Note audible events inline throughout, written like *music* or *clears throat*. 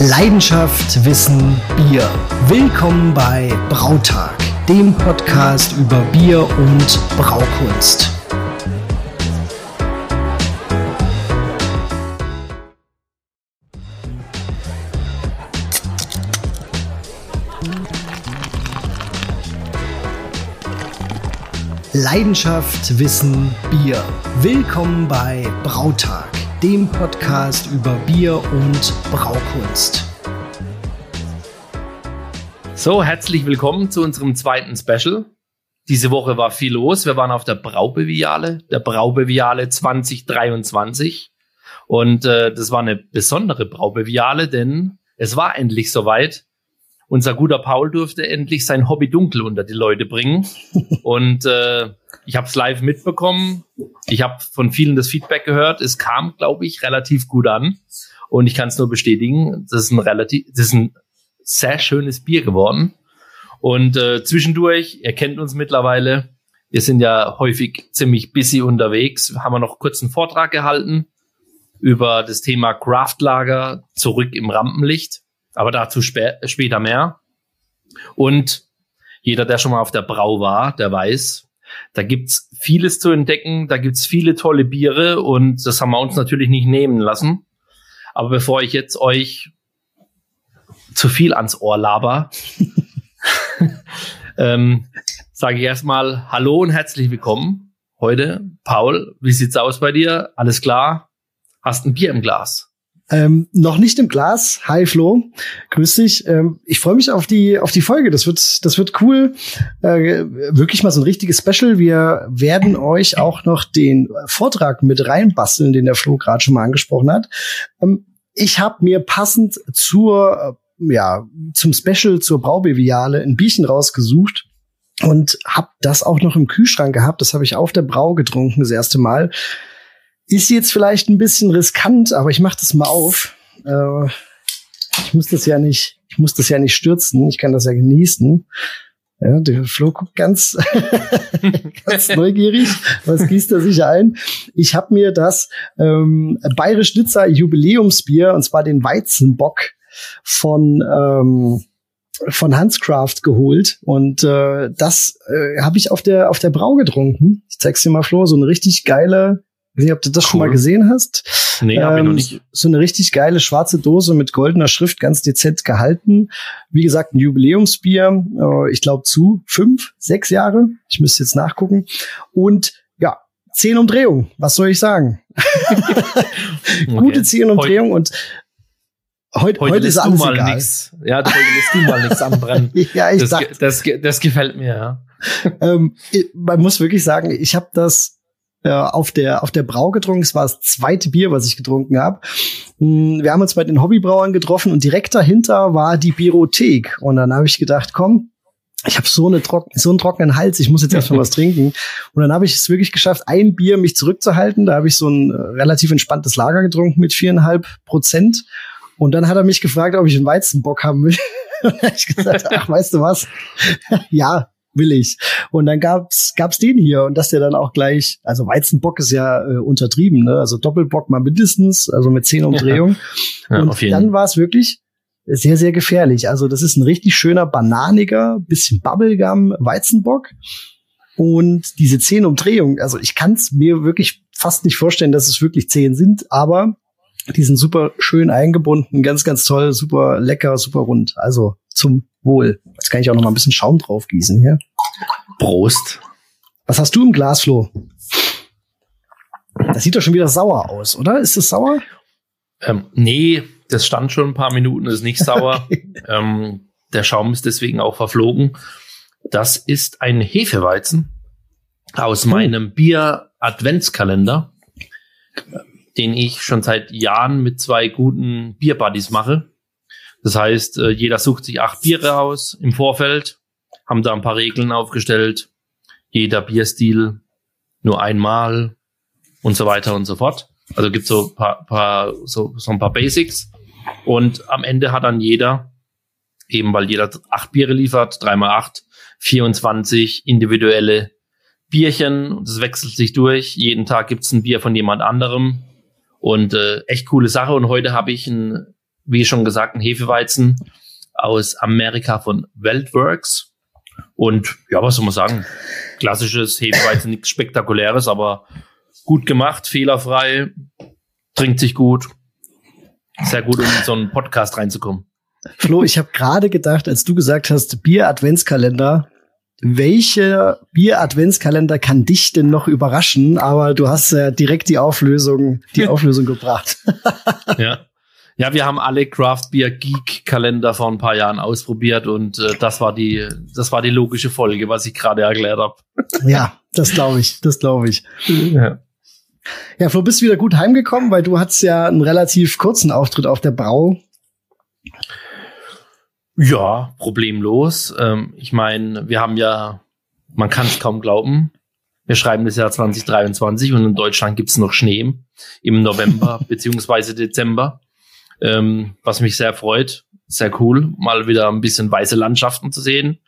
Leidenschaft, Wissen, Bier. Willkommen bei Brautag, dem Podcast über Bier und Braukunst. Leidenschaft, Wissen, Bier. Willkommen bei Brautag dem Podcast über Bier und Braukunst. So, herzlich willkommen zu unserem zweiten Special. Diese Woche war viel los. Wir waren auf der Braubeviale, der Braubeviale 2023. Und äh, das war eine besondere Braubeviale, denn es war endlich soweit. Unser guter Paul durfte endlich sein Hobby dunkel unter die Leute bringen. *laughs* Und äh, ich habe es live mitbekommen. Ich habe von vielen das Feedback gehört. Es kam, glaube ich, relativ gut an. Und ich kann es nur bestätigen, das ist ein relativ, das ist ein sehr schönes Bier geworden. Und äh, zwischendurch, ihr kennt uns mittlerweile, wir sind ja häufig ziemlich busy unterwegs, haben wir noch kurz einen Vortrag gehalten über das Thema Craftlager zurück im Rampenlicht. Aber dazu spä später mehr. Und jeder, der schon mal auf der Brau war, der weiß, da gibt's vieles zu entdecken, da gibt's viele tolle Biere und das haben wir uns natürlich nicht nehmen lassen. Aber bevor ich jetzt euch zu viel ans Ohr laber, *laughs* ähm, sage ich erstmal Hallo und herzlich willkommen heute. Paul, wie sieht's aus bei dir? Alles klar? Hast ein Bier im Glas? Ähm, noch nicht im Glas. Hi Flo, grüß dich. Ähm, ich freue mich auf die auf die Folge. Das wird das wird cool. Äh, wirklich mal so ein richtiges Special. Wir werden euch auch noch den Vortrag mit reinbasteln, den der Flo gerade schon mal angesprochen hat. Ähm, ich habe mir passend zur äh, ja zum Special zur Braubeviale ein Bierchen rausgesucht und habe das auch noch im Kühlschrank gehabt. Das habe ich auf der Brau getrunken das erste Mal. Ist jetzt vielleicht ein bisschen riskant, aber ich mache das mal auf. Äh, ich muss das ja nicht, ich muss das ja nicht stürzen. Ich kann das ja genießen. Ja, der Flo guckt ganz, *laughs* ganz neugierig. Was gießt er sich ein? Ich habe mir das ähm, Bayerisch Nizza Jubiläumsbier, und zwar den Weizenbock von ähm, von Hanscraft geholt und äh, das äh, habe ich auf der auf der Brau getrunken. Ich zeig's dir mal Flo, so eine richtig geile ich weiß nicht, ob du das cool. schon mal gesehen hast. Nee, ähm, habe ich noch nicht. So eine richtig geile schwarze Dose mit goldener Schrift, ganz dezent gehalten. Wie gesagt, ein Jubiläumsbier, äh, ich glaube zu fünf, sechs Jahre. Ich müsste jetzt nachgucken. Und ja, zehn Umdrehungen, was soll ich sagen? *laughs* Gute zehn Umdrehungen und Heute, heute, heute ist alles mal egal. Nix. Ja, heute lässt du mal nichts anbrennen. *laughs* ja, ich das, dachte, das, das gefällt mir, ja. ähm, man muss wirklich sagen, ich habe das äh, auf der auf der Brau getrunken. Es war das zweite Bier, was ich getrunken habe. Hm, wir haben uns bei den Hobbybrauern getroffen und direkt dahinter war die Biothek. Und dann habe ich gedacht, komm, ich habe so, eine trocken, so einen trockenen Hals, ich muss jetzt erstmal was trinken. Und dann habe ich es wirklich geschafft, ein Bier mich zurückzuhalten. Da habe ich so ein äh, relativ entspanntes Lager getrunken mit viereinhalb Prozent. Und dann hat er mich gefragt, ob ich einen Weizenbock haben will. *laughs* und ich gesagt, ach, weißt du was? *laughs* ja, will ich. Und dann gab's gab's den hier und dass der dann auch gleich, also Weizenbock ist ja äh, untertrieben, ne? Also Doppelbock mal mindestens, also mit zehn Umdrehungen. Ja. Ja, und dann war es wirklich sehr, sehr gefährlich. Also das ist ein richtig schöner, bananiger, bisschen Bubblegum Weizenbock. Und diese zehn Umdrehungen, also ich kann es mir wirklich fast nicht vorstellen, dass es wirklich zehn sind, aber die sind super schön eingebunden, ganz, ganz toll, super lecker, super rund. Also zum Wohl. Jetzt kann ich auch noch mal ein bisschen Schaum drauf gießen hier. Prost. Was hast du im Glas, Flo? Das sieht doch schon wieder sauer aus, oder? Ist es sauer? Ähm, nee, das stand schon ein paar Minuten, ist nicht sauer. *laughs* ähm, der Schaum ist deswegen auch verflogen. Das ist ein Hefeweizen aus oh. meinem Bier-Adventskalender, den ich schon seit Jahren mit zwei guten Bierbuddies mache. Das heißt, äh, jeder sucht sich acht Biere aus im Vorfeld, haben da ein paar Regeln aufgestellt, jeder Bierstil nur einmal und so weiter und so fort. Also gibt so paar, paar so, so ein paar Basics und am Ende hat dann jeder eben weil jeder acht Biere liefert, dreimal acht, 24 individuelle Bierchen es wechselt sich durch. Jeden Tag gibt's ein Bier von jemand anderem und äh, echt coole Sache. Und heute habe ich ein wie schon gesagt, ein Hefeweizen aus Amerika von Weltworks. Und ja, was soll man sagen? Klassisches Hefeweizen, nichts Spektakuläres, aber gut gemacht, fehlerfrei, trinkt sich gut. Sehr gut, um in so einen Podcast reinzukommen. Flo, ich habe gerade gedacht, als du gesagt hast, Bier-Adventskalender, welche Bier-Adventskalender kann dich denn noch überraschen? Aber du hast ja direkt die Auflösung, die *laughs* Auflösung gebracht. *laughs* ja. Ja, wir haben alle Craft Beer Geek Kalender vor ein paar Jahren ausprobiert und äh, das war die, das war die logische Folge, was ich gerade erklärt habe. *laughs* Ja, das glaube ich, das glaube ich. Ja. Ja, Flo, bist du wieder gut heimgekommen, weil du hattest ja einen relativ kurzen Auftritt auf der Brau. Ja, problemlos. Ähm, ich meine, wir haben ja, man kann es kaum glauben, wir schreiben das Jahr 2023 und in Deutschland gibt es noch Schnee im November *laughs* beziehungsweise Dezember, ähm, was mich sehr freut. Sehr cool, mal wieder ein bisschen weiße Landschaften zu sehen.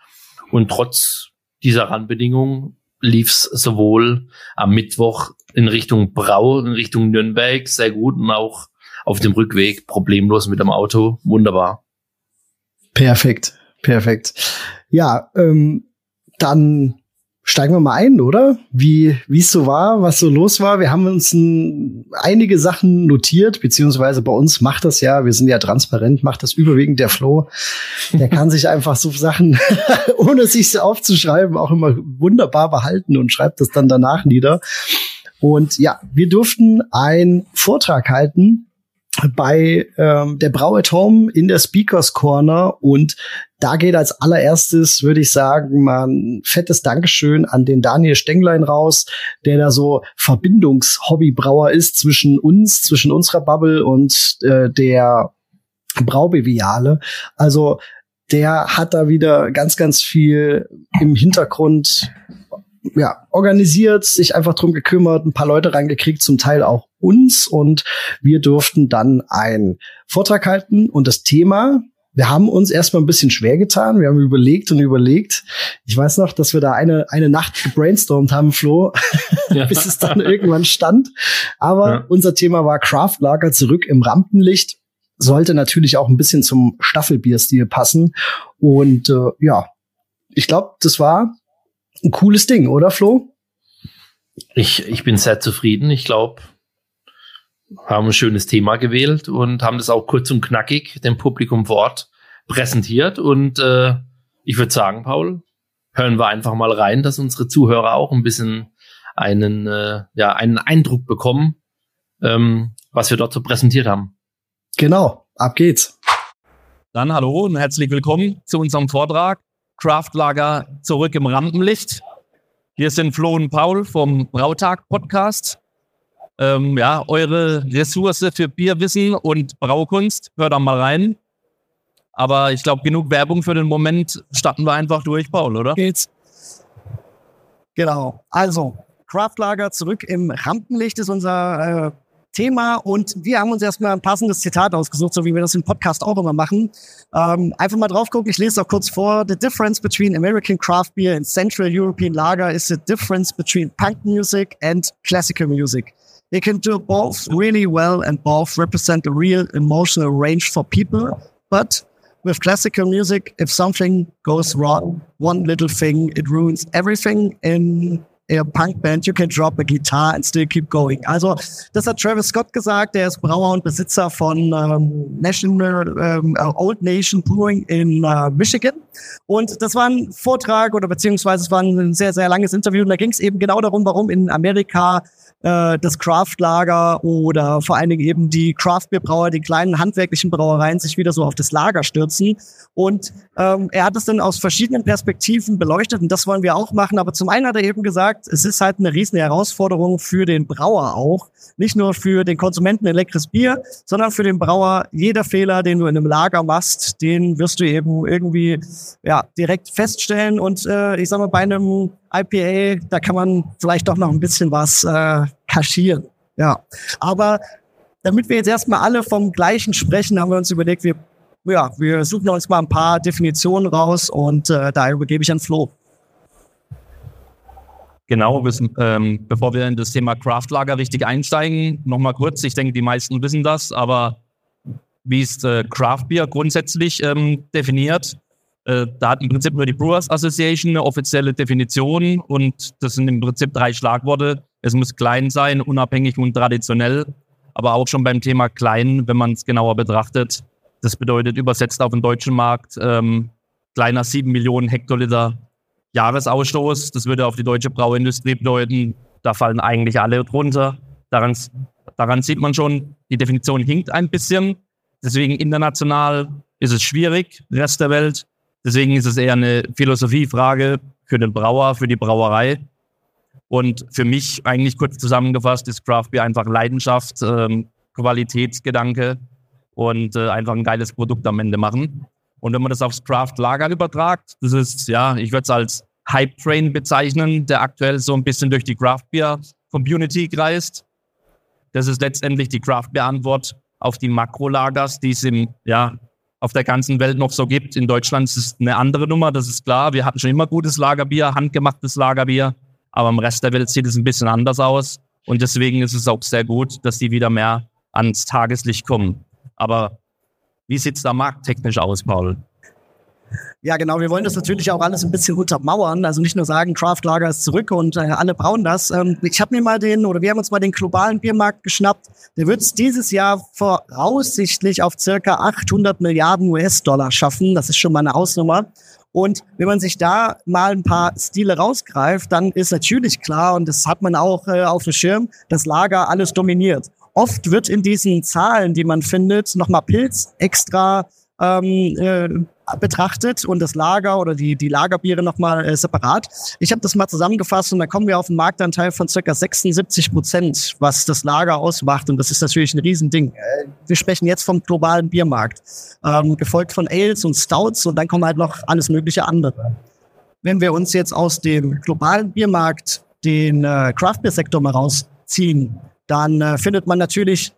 Und trotz dieser Randbedingungen lief es sowohl am Mittwoch in Richtung Brau, in Richtung Nürnberg sehr gut und auch auf dem Rückweg problemlos mit dem Auto. Wunderbar. Perfekt, perfekt. Ja, ähm, dann steigen wir mal ein, oder? Wie es so war, was so los war. Wir haben uns ein, einige Sachen notiert, beziehungsweise bei uns macht das ja, wir sind ja transparent, macht das überwiegend der Flo. Der kann sich einfach so Sachen, *laughs* ohne sich aufzuschreiben, auch immer wunderbar behalten und schreibt das dann danach nieder. Und ja, wir durften einen Vortrag halten bei ähm, der Brau at Home in der Speakers Corner und da geht als allererstes, würde ich sagen, mal ein fettes Dankeschön an den Daniel Stenglein raus, der da so Verbindungshobbybrauer ist zwischen uns, zwischen unserer Bubble und äh, der Braubeviale. Also der hat da wieder ganz, ganz viel im Hintergrund ja, organisiert, sich einfach drum gekümmert, ein paar Leute reingekriegt, zum Teil auch uns und wir durften dann einen Vortrag halten und das Thema, wir haben uns erstmal ein bisschen schwer getan. Wir haben überlegt und überlegt. Ich weiß noch, dass wir da eine, eine Nacht gebrainstormt haben, Flo, *laughs* ja. bis es dann irgendwann stand. Aber ja. unser Thema war Craftlager zurück im Rampenlicht. Sollte natürlich auch ein bisschen zum Staffelbierstil passen. Und äh, ja, ich glaube, das war ein cooles Ding, oder Flo? Ich, ich bin sehr zufrieden. Ich glaube, haben ein schönes Thema gewählt und haben das auch kurz und knackig dem Publikum vor Ort präsentiert. Und äh, ich würde sagen, Paul, hören wir einfach mal rein, dass unsere Zuhörer auch ein bisschen einen, äh, ja, einen Eindruck bekommen, ähm, was wir dort so präsentiert haben. Genau, ab geht's. Dann hallo und herzlich willkommen zu unserem Vortrag Craftlager zurück im Rampenlicht. Hier sind Flo und Paul vom Brautag Podcast. Ähm, ja, eure Ressource für Bierwissen und Braukunst. Hört da mal rein. Aber ich glaube, genug Werbung für den Moment. Starten wir einfach durch, Paul, oder? Geht's. Genau. Also, Craftlager zurück im Rampenlicht ist unser äh, Thema und wir haben uns erstmal ein passendes Zitat ausgesucht, so wie wir das im Podcast auch immer machen. Ähm, einfach mal drauf gucken, ich lese es auch kurz vor. The difference between American craft beer and Central European lager is the difference between punk music and classical music. They can do both really well and both represent a real emotional range for people. But with classical music, if something goes wrong, one little thing, it ruins everything. In a Punkband, you can drop a guitar and still keep going. Also, das hat Travis Scott gesagt, der ist Brauer und Besitzer von ähm, National ähm, äh, Old Nation Brewing in äh, Michigan. Und das war ein Vortrag oder beziehungsweise es war ein sehr, sehr langes Interview und da ging es eben genau darum, warum in Amerika äh, das Craftlager oder vor allen Dingen eben die Craftbierbrauer, die kleinen handwerklichen Brauereien sich wieder so auf das Lager stürzen. Und ähm, er hat es dann aus verschiedenen Perspektiven beleuchtet und das wollen wir auch machen. Aber zum einen hat er eben gesagt, es ist halt eine riesen Herausforderung für den Brauer auch. Nicht nur für den Konsumenten ein leckeres Bier, sondern für den Brauer jeder Fehler, den du in einem Lager machst, den wirst du eben irgendwie ja direkt feststellen. Und äh, ich sag mal, bei einem IPA, da kann man vielleicht doch noch ein bisschen was äh, kaschieren. Ja, aber damit wir jetzt erstmal alle vom Gleichen sprechen, haben wir uns überlegt, wir, ja, wir suchen uns mal ein paar Definitionen raus und äh, da übergebe ich an Flo. Genau, wissen, ähm, bevor wir in das Thema Craftlager richtig einsteigen, nochmal kurz, ich denke, die meisten wissen das, aber wie ist äh, Craft Beer grundsätzlich ähm, definiert. Äh, da hat im Prinzip nur die Brewers Association eine offizielle Definition und das sind im Prinzip drei Schlagworte. Es muss klein sein, unabhängig und traditionell. Aber auch schon beim Thema klein, wenn man es genauer betrachtet, das bedeutet übersetzt auf den deutschen Markt ähm, kleiner 7 Millionen Hektoliter Jahresausstoß. Das würde auf die deutsche Brauindustrie bedeuten, da fallen eigentlich alle drunter. Daran, daran sieht man schon, die Definition hinkt ein bisschen. Deswegen international ist es schwierig, Rest der Welt. Deswegen ist es eher eine Philosophiefrage für den Brauer, für die Brauerei. Und für mich eigentlich kurz zusammengefasst ist Craft Beer einfach Leidenschaft, ähm, Qualitätsgedanke und äh, einfach ein geiles Produkt am Ende machen. Und wenn man das aufs Craft Lager übertragt, das ist, ja, ich würde es als Hype Train bezeichnen, der aktuell so ein bisschen durch die Craft Beer Community kreist. Das ist letztendlich die Craft Beer Antwort auf die Makrolagers, die es im, ja, auf der ganzen Welt noch so gibt. In Deutschland ist es eine andere Nummer, das ist klar. Wir hatten schon immer gutes Lagerbier, handgemachtes Lagerbier, aber im Rest der Welt sieht es ein bisschen anders aus. Und deswegen ist es auch sehr gut, dass die wieder mehr ans Tageslicht kommen. Aber wie sieht es da markttechnisch aus, Paul? Ja, genau. Wir wollen das natürlich auch alles ein bisschen untermauern. Also nicht nur sagen, Craft Lager ist zurück und äh, alle brauen das. Ähm, ich habe mir mal den, oder wir haben uns mal den globalen Biermarkt geschnappt. Der wird es dieses Jahr voraussichtlich auf circa 800 Milliarden US-Dollar schaffen. Das ist schon mal eine Hausnummer. Und wenn man sich da mal ein paar Stile rausgreift, dann ist natürlich klar, und das hat man auch äh, auf dem Schirm, das Lager alles dominiert. Oft wird in diesen Zahlen, die man findet, nochmal Pilz extra ähm, äh, betrachtet und das Lager oder die, die Lagerbiere nochmal äh, separat. Ich habe das mal zusammengefasst und da kommen wir auf einen Marktanteil von circa 76 Prozent, was das Lager ausmacht. Und das ist natürlich ein Riesending. Äh, wir sprechen jetzt vom globalen Biermarkt, ähm, gefolgt von Ales und Stouts und dann kommen halt noch alles mögliche andere. Wenn wir uns jetzt aus dem globalen Biermarkt den äh, Craft Beer Sektor mal rausziehen, dann äh, findet man natürlich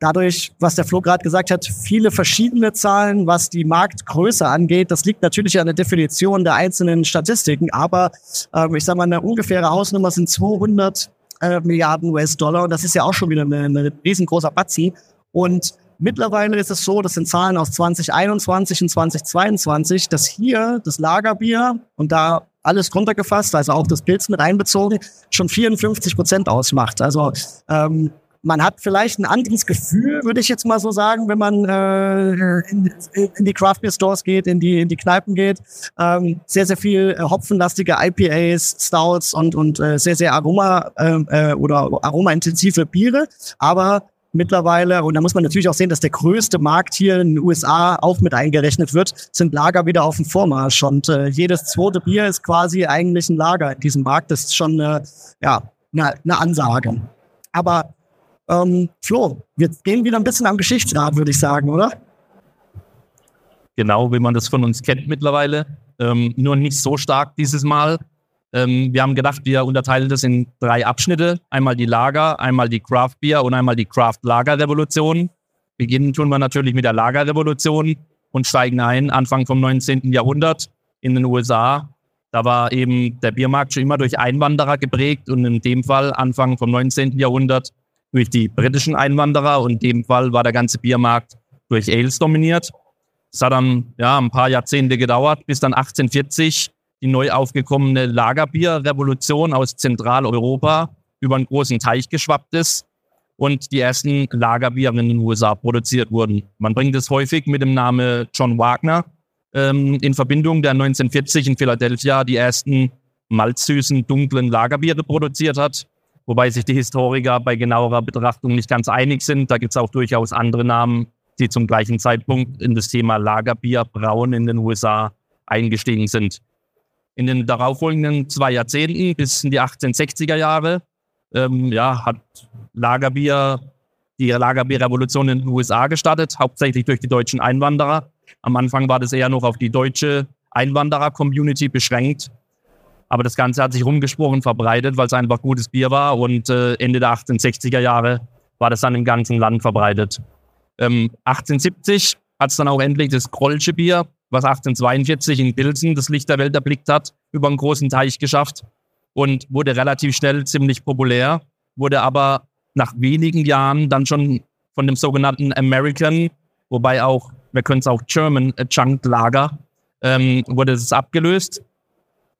dadurch, was der Flo gerade gesagt hat, viele verschiedene Zahlen, was die Marktgröße angeht. Das liegt natürlich an der Definition der einzelnen Statistiken, aber äh, ich sage mal, eine ungefähre Hausnummer sind 200 äh, Milliarden US-Dollar und das ist ja auch schon wieder eine riesengroßer Batzen. Und Mittlerweile ist es so, das sind Zahlen aus 2021 und 2022, dass hier das Lagerbier und da alles runtergefasst, also auch das Pilz mit einbezogen, schon 54 Prozent ausmacht. Also ähm, man hat vielleicht ein anderes Gefühl, würde ich jetzt mal so sagen, wenn man äh, in, in, die Craft Beer Stores geht, in die in die Kneipen geht. Ähm, sehr sehr viel äh, hopfenlastige IPAs, Stouts und und äh, sehr sehr Aroma äh, äh oder aromaintensive Biere, aber mittlerweile, und da muss man natürlich auch sehen, dass der größte Markt hier in den USA auch mit eingerechnet wird, sind Lager wieder auf dem Vormarsch. Und äh, jedes zweite Bier ist quasi eigentlich ein Lager in diesem Markt. Das ist schon äh, ja, eine, eine Ansage. Aber ähm, Flo, wir gehen wieder ein bisschen am Geschichtsrad, würde ich sagen, oder? Genau, wie man das von uns kennt mittlerweile. Ähm, nur nicht so stark dieses Mal. Ähm, wir haben gedacht, wir unterteilen das in drei Abschnitte. Einmal die Lager, einmal die Craft Beer und einmal die Craft Lager Revolution. Beginnen tun wir natürlich mit der Lagerrevolution und steigen ein Anfang vom 19. Jahrhundert in den USA. Da war eben der Biermarkt schon immer durch Einwanderer geprägt und in dem Fall Anfang vom 19. Jahrhundert durch die britischen Einwanderer und in dem Fall war der ganze Biermarkt durch Ales dominiert. Es hat dann ja, ein paar Jahrzehnte gedauert, bis dann 1840 die neu aufgekommene Lagerbierrevolution aus Zentraleuropa über einen großen Teich geschwappt ist und die ersten Lagerbiere in den USA produziert wurden. Man bringt es häufig mit dem Namen John Wagner ähm, in Verbindung, der 1940 in Philadelphia die ersten malzsüßen, dunklen Lagerbiere produziert hat wobei sich die Historiker bei genauerer Betrachtung nicht ganz einig sind. Da gibt es auch durchaus andere Namen, die zum gleichen Zeitpunkt in das Thema Lagerbier, Brauen in den USA eingestiegen sind. In den darauffolgenden zwei Jahrzehnten bis in die 1860er Jahre ähm, ja, hat Lagerbier die Lagerbierrevolution in den USA gestartet, hauptsächlich durch die deutschen Einwanderer. Am Anfang war das eher noch auf die deutsche Einwanderer-Community beschränkt. Aber das Ganze hat sich rumgesprochen, verbreitet, weil es einfach gutes Bier war. Und äh, Ende der 1860er Jahre war das dann im ganzen Land verbreitet. Ähm, 1870 hat es dann auch endlich das Krollsche Bier, was 1842 in Pilsen das Licht der Welt erblickt hat, über einen großen Teich geschafft und wurde relativ schnell ziemlich populär, wurde aber nach wenigen Jahren dann schon von dem sogenannten American wobei auch, wir können es auch German Chunk Lager, ähm, wurde es abgelöst.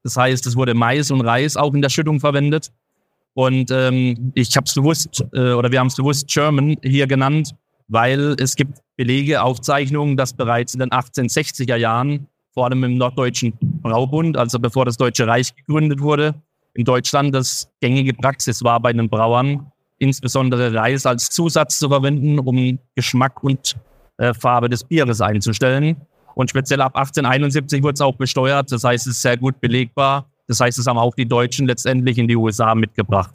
Das heißt, es wurde Mais und Reis auch in der Schüttung verwendet. Und ähm, ich habe es bewusst, äh, oder wir haben es bewusst German hier genannt, weil es gibt Belege, Aufzeichnungen, dass bereits in den 1860er Jahren, vor allem im Norddeutschen Braubund, also bevor das Deutsche Reich gegründet wurde, in Deutschland das gängige Praxis war bei den Brauern, insbesondere Reis als Zusatz zu verwenden, um Geschmack und äh, Farbe des Bieres einzustellen. Und speziell ab 1871 wurde es auch besteuert. Das heißt, es ist sehr gut belegbar. Das heißt, es haben auch die Deutschen letztendlich in die USA mitgebracht.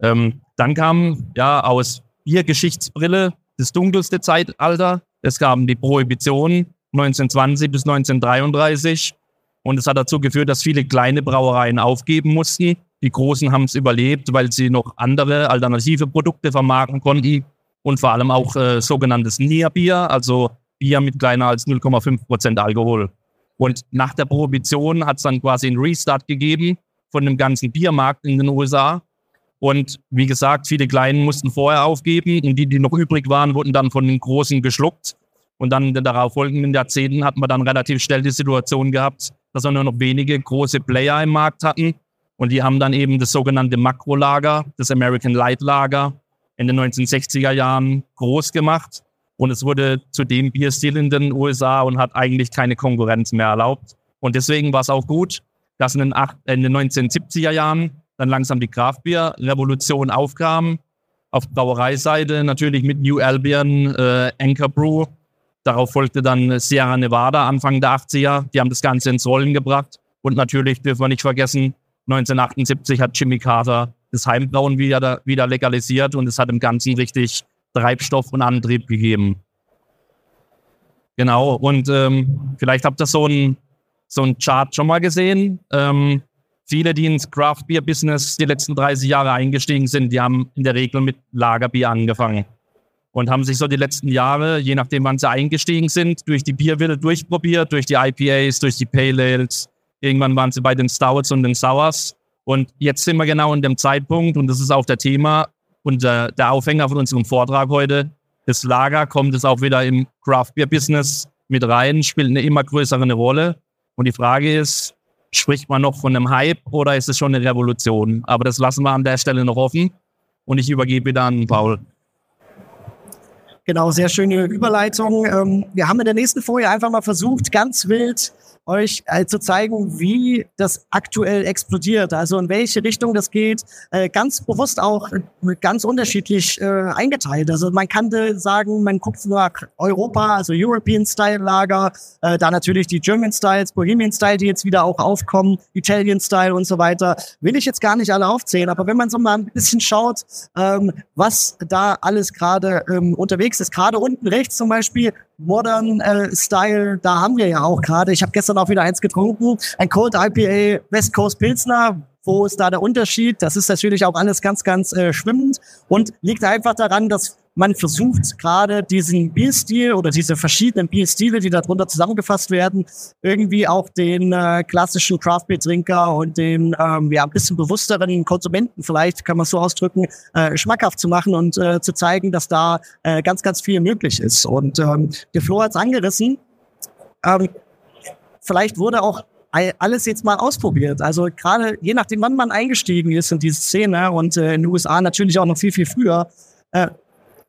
Ähm, dann kam ja aus Biergeschichtsbrille das dunkelste Zeitalter. Es kam die Prohibition 1920 bis 1933. Und es hat dazu geführt, dass viele kleine Brauereien aufgeben mussten. Die großen haben es überlebt, weil sie noch andere alternative Produkte vermarkten konnten und vor allem auch äh, sogenanntes Nierbier, also Bier mit kleiner als 0,5 Prozent Alkohol. Und nach der Prohibition hat es dann quasi einen Restart gegeben von dem ganzen Biermarkt in den USA. Und wie gesagt, viele Kleinen mussten vorher aufgeben und die, die noch übrig waren, wurden dann von den Großen geschluckt. Und dann in den darauffolgenden Jahrzehnten hat man dann relativ schnell die Situation gehabt, dass wir nur noch wenige große Player im Markt hatten. Und die haben dann eben das sogenannte Makrolager, das American Light Lager, in den 1960er Jahren groß gemacht. Und es wurde zu dem Bierstil in den USA und hat eigentlich keine Konkurrenz mehr erlaubt. Und deswegen war es auch gut, dass in den, in den 1970er Jahren dann langsam die Craftbier-Revolution aufkam. Auf Brauereiseite natürlich mit New Albion, äh, Anchor Brew. Darauf folgte dann Sierra Nevada Anfang der 80er. Die haben das Ganze ins Rollen gebracht. Und natürlich dürfen wir nicht vergessen, 1978 hat Jimmy Carter das Heimbrauen wieder, wieder legalisiert und es hat im Ganzen richtig Treibstoff und Antrieb gegeben. Genau, und ähm, vielleicht habt ihr so ein so Chart schon mal gesehen. Ähm, viele, die ins Craft Beer Business die letzten 30 Jahre eingestiegen sind, die haben in der Regel mit Lagerbier angefangen und haben sich so die letzten Jahre, je nachdem wann sie eingestiegen sind, durch die Bierwille durchprobiert, durch die IPAs, durch die Pale Ales. Irgendwann waren sie bei den Stouts und den Sours. Und jetzt sind wir genau in dem Zeitpunkt, und das ist auch der Thema, und äh, der Aufhänger von unserem Vortrag heute, das Lager kommt es auch wieder im Craft Beer Business mit rein, spielt eine immer größere Rolle. Und die Frage ist, spricht man noch von einem Hype oder ist es schon eine Revolution? Aber das lassen wir an der Stelle noch offen. Und ich übergebe wieder an Paul. Genau, sehr schöne Überleitung. Ähm, wir haben in der nächsten Folie einfach mal versucht, ganz wild euch äh, zu zeigen, wie das aktuell explodiert, also in welche Richtung das geht, äh, ganz bewusst auch ganz unterschiedlich äh, eingeteilt. Also man kann sagen, man guckt nach Europa, also European Style Lager, äh, da natürlich die German Styles, Bohemian Style, die jetzt wieder auch aufkommen, Italian Style und so weiter. Will ich jetzt gar nicht alle aufzählen, aber wenn man so mal ein bisschen schaut, ähm, was da alles gerade ähm, unterwegs ist, gerade unten rechts zum Beispiel Modern äh, Style, da haben wir ja auch gerade. Ich habe gestern auch wieder eins getrunken. Ein Cold IPA West Coast Pilsner. Wo ist da der Unterschied? Das ist natürlich auch alles ganz, ganz äh, schwimmend und liegt einfach daran, dass man versucht gerade diesen Bierstil oder diese verschiedenen Bierstile, die darunter zusammengefasst werden, irgendwie auch den äh, klassischen Craft Beer Trinker und den ähm, ja ein bisschen bewussteren Konsumenten vielleicht kann man so ausdrücken äh, schmackhaft zu machen und äh, zu zeigen, dass da äh, ganz ganz viel möglich ist. Und ähm, der Flo hat's angerissen. Ähm, vielleicht wurde auch alles jetzt mal ausprobiert. Also gerade je nachdem, wann man eingestiegen ist in diese Szene und äh, in den USA natürlich auch noch viel, viel früher, äh,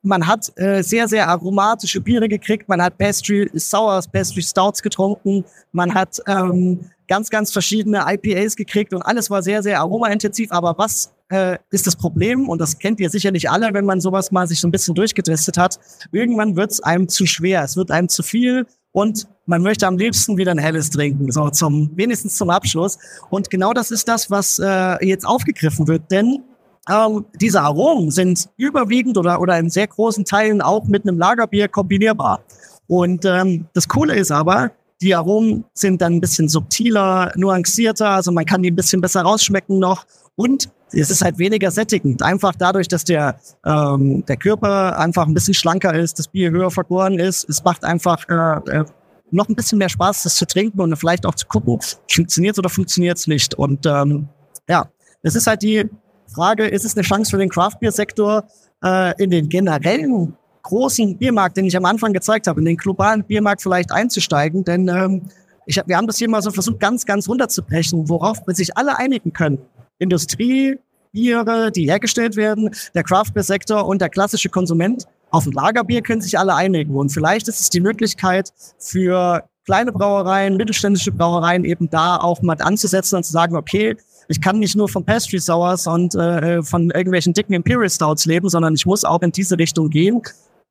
man hat äh, sehr, sehr aromatische Biere gekriegt. Man hat Pastry Sours, Pastry Stouts getrunken. Man hat ähm, ganz, ganz verschiedene IPAs gekriegt und alles war sehr, sehr aromaintensiv. Aber was äh, ist das Problem? Und das kennt ihr sicherlich alle, wenn man sowas mal sich so ein bisschen durchgetestet hat. Irgendwann wird es einem zu schwer. Es wird einem zu viel und man möchte am liebsten wieder ein helles trinken, so zum wenigstens zum Abschluss. Und genau das ist das, was äh, jetzt aufgegriffen wird, denn ähm, diese Aromen sind überwiegend oder, oder in sehr großen Teilen auch mit einem Lagerbier kombinierbar. Und ähm, das Coole ist aber, die Aromen sind dann ein bisschen subtiler, nuancierter, also man kann die ein bisschen besser rausschmecken noch. Und es ist halt weniger sättigend. Einfach dadurch, dass der, ähm, der Körper einfach ein bisschen schlanker ist, das Bier höher vergoren ist. Es macht einfach äh, äh, noch ein bisschen mehr Spaß, das zu trinken und vielleicht auch zu gucken, funktioniert oder funktioniert es nicht. Und ähm, ja, es ist halt die Frage, ist es eine Chance für den Craft Beer Sektor äh, in den generellen großen Biermarkt, den ich am Anfang gezeigt habe, in den globalen Biermarkt vielleicht einzusteigen, denn ähm, ich hab, wir haben das hier mal so versucht, ganz, ganz runterzubrechen, worauf sich alle einigen können. Industrie, Biere, die hergestellt werden, der Craft Beer Sektor und der klassische Konsument. Auf ein Lagerbier können sich alle einigen. Und vielleicht ist es die Möglichkeit für kleine Brauereien, mittelständische Brauereien eben da auch mal anzusetzen und zu sagen, okay, ich kann nicht nur von Pastry Sours und äh, von irgendwelchen dicken Imperial Stouts leben, sondern ich muss auch in diese Richtung gehen.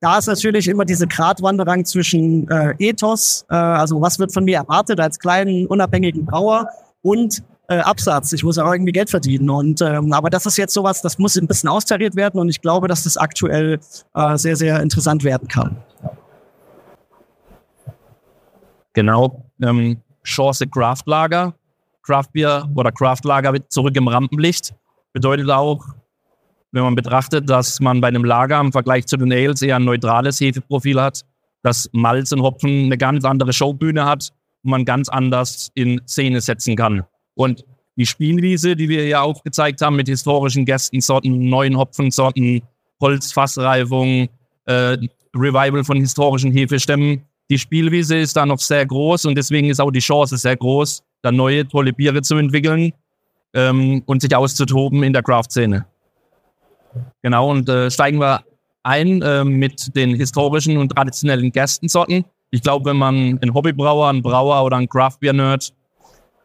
Da ist natürlich immer diese Gratwanderung zwischen äh, Ethos, äh, also was wird von mir erwartet als kleinen unabhängigen Brauer und äh, Absatz. Ich muss auch irgendwie Geld verdienen. Und ähm, aber das ist jetzt sowas, das muss ein bisschen austariert werden und ich glaube, dass das aktuell äh, sehr, sehr interessant werden kann. Genau. Ähm, Chance Craftlager. Craftbier oder Craftlager zurück im Rampenlicht. Bedeutet auch, wenn man betrachtet, dass man bei einem Lager im Vergleich zu den Ales eher ein neutrales Hefeprofil hat, dass Malz und Hopfen eine ganz andere Showbühne hat und man ganz anders in Szene setzen kann. Und die Spielwiese, die wir ja aufgezeigt haben mit historischen Gästensorten, neuen Hopfensorten, Holzfassreifung, äh, Revival von historischen Hefestämmen, die Spielwiese ist da noch sehr groß und deswegen ist auch die Chance sehr groß, da neue tolle Biere zu entwickeln ähm, und sich auszutoben in der Craft-Szene. Genau, und äh, steigen wir ein äh, mit den historischen und traditionellen Gästensorten. Ich glaube, wenn man einen Hobbybrauer, einen Brauer oder einen Craft-Bier-Nerd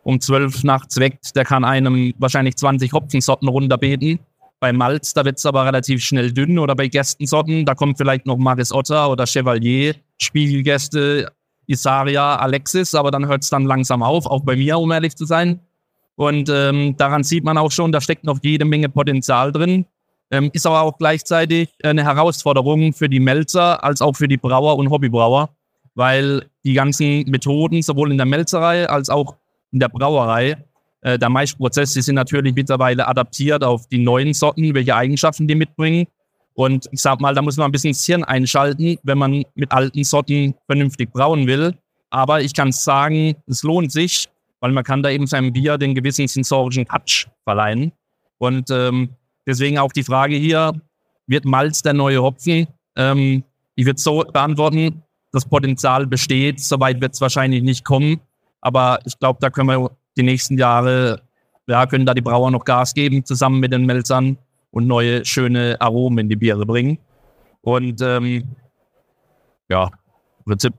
um zwölf nachts weckt, der kann einem wahrscheinlich 20 Hopfensorten runterbeten. Bei Malz, da wird es aber relativ schnell dünn oder bei Gästensorten, da kommt vielleicht noch Maris Otter oder Chevalier, Spiegelgäste, Isaria, Alexis, aber dann hört es dann langsam auf, auch bei mir, um ehrlich zu sein. Und ähm, daran sieht man auch schon, da steckt noch jede Menge Potenzial drin. Ähm, ist aber auch gleichzeitig eine Herausforderung für die Melzer als auch für die Brauer und Hobbybrauer, weil die ganzen Methoden sowohl in der Melzerei als auch in der Brauerei, äh, der Maischprozess, die sind natürlich mittlerweile adaptiert auf die neuen Sorten, welche Eigenschaften die mitbringen. Und ich sag mal, da muss man ein bisschen das Hirn einschalten, wenn man mit alten Sorten vernünftig brauen will. Aber ich kann sagen, es lohnt sich, weil man kann da eben seinem Bier den gewissen sensorischen Touch verleihen. Und ähm, deswegen auch die Frage hier, wird Malz der neue Hopfen? Ähm, ich würde so beantworten, das Potenzial besteht, soweit wird es wahrscheinlich nicht kommen. Aber ich glaube, da können wir die nächsten Jahre, ja, können da die Brauer noch Gas geben, zusammen mit den Melzern und neue, schöne Aromen in die Biere bringen. Und ähm, ja, im Prinzip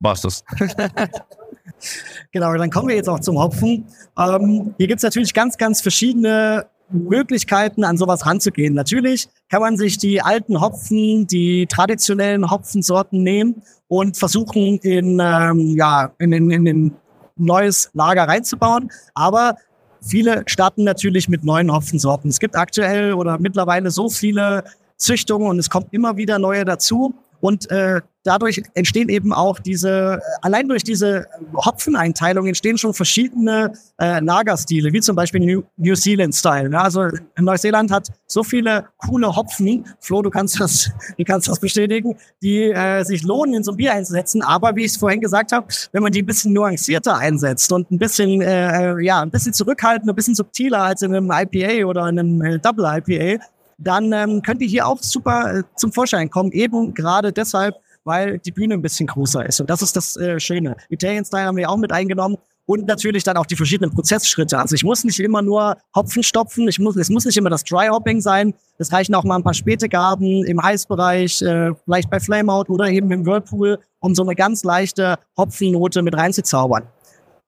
war es das. *laughs* genau, dann kommen wir jetzt auch zum Hopfen. Ähm, hier gibt es natürlich ganz, ganz verschiedene Möglichkeiten, an sowas ranzugehen. Natürlich kann man sich die alten Hopfen, die traditionellen Hopfensorten nehmen und versuchen, in, ähm, ja, in, in, in den neues Lager reinzubauen. Aber viele starten natürlich mit neuen Hopfensorten. Es gibt aktuell oder mittlerweile so viele Züchtungen und es kommt immer wieder neue dazu. Und äh, dadurch entstehen eben auch diese, allein durch diese Hopfeneinteilung entstehen schon verschiedene äh, Lagerstile, wie zum Beispiel New, New Zealand Style. Ne? Also Neuseeland hat so viele coole Hopfen, Flo, du kannst das, du kannst das bestätigen, die äh, sich lohnen, in so ein Bier einzusetzen. Aber wie ich es vorhin gesagt habe, wenn man die ein bisschen nuancierter einsetzt und ein bisschen, äh, ja, ein bisschen zurückhaltend, ein bisschen subtiler als in einem IPA oder in einem äh, Double IPA, dann ähm, könnt ihr hier auch super äh, zum Vorschein kommen. Eben gerade deshalb, weil die Bühne ein bisschen größer ist. Und das ist das äh, Schöne. Italian Style haben wir auch mit eingenommen. Und natürlich dann auch die verschiedenen Prozessschritte. Also ich muss nicht immer nur Hopfen stopfen, ich muss, es muss nicht immer das Dry Hopping sein. Es reichen auch mal ein paar Spätegaben im Heißbereich, äh, vielleicht bei Flameout oder eben im Whirlpool, um so eine ganz leichte Hopfennote mit reinzuzaubern.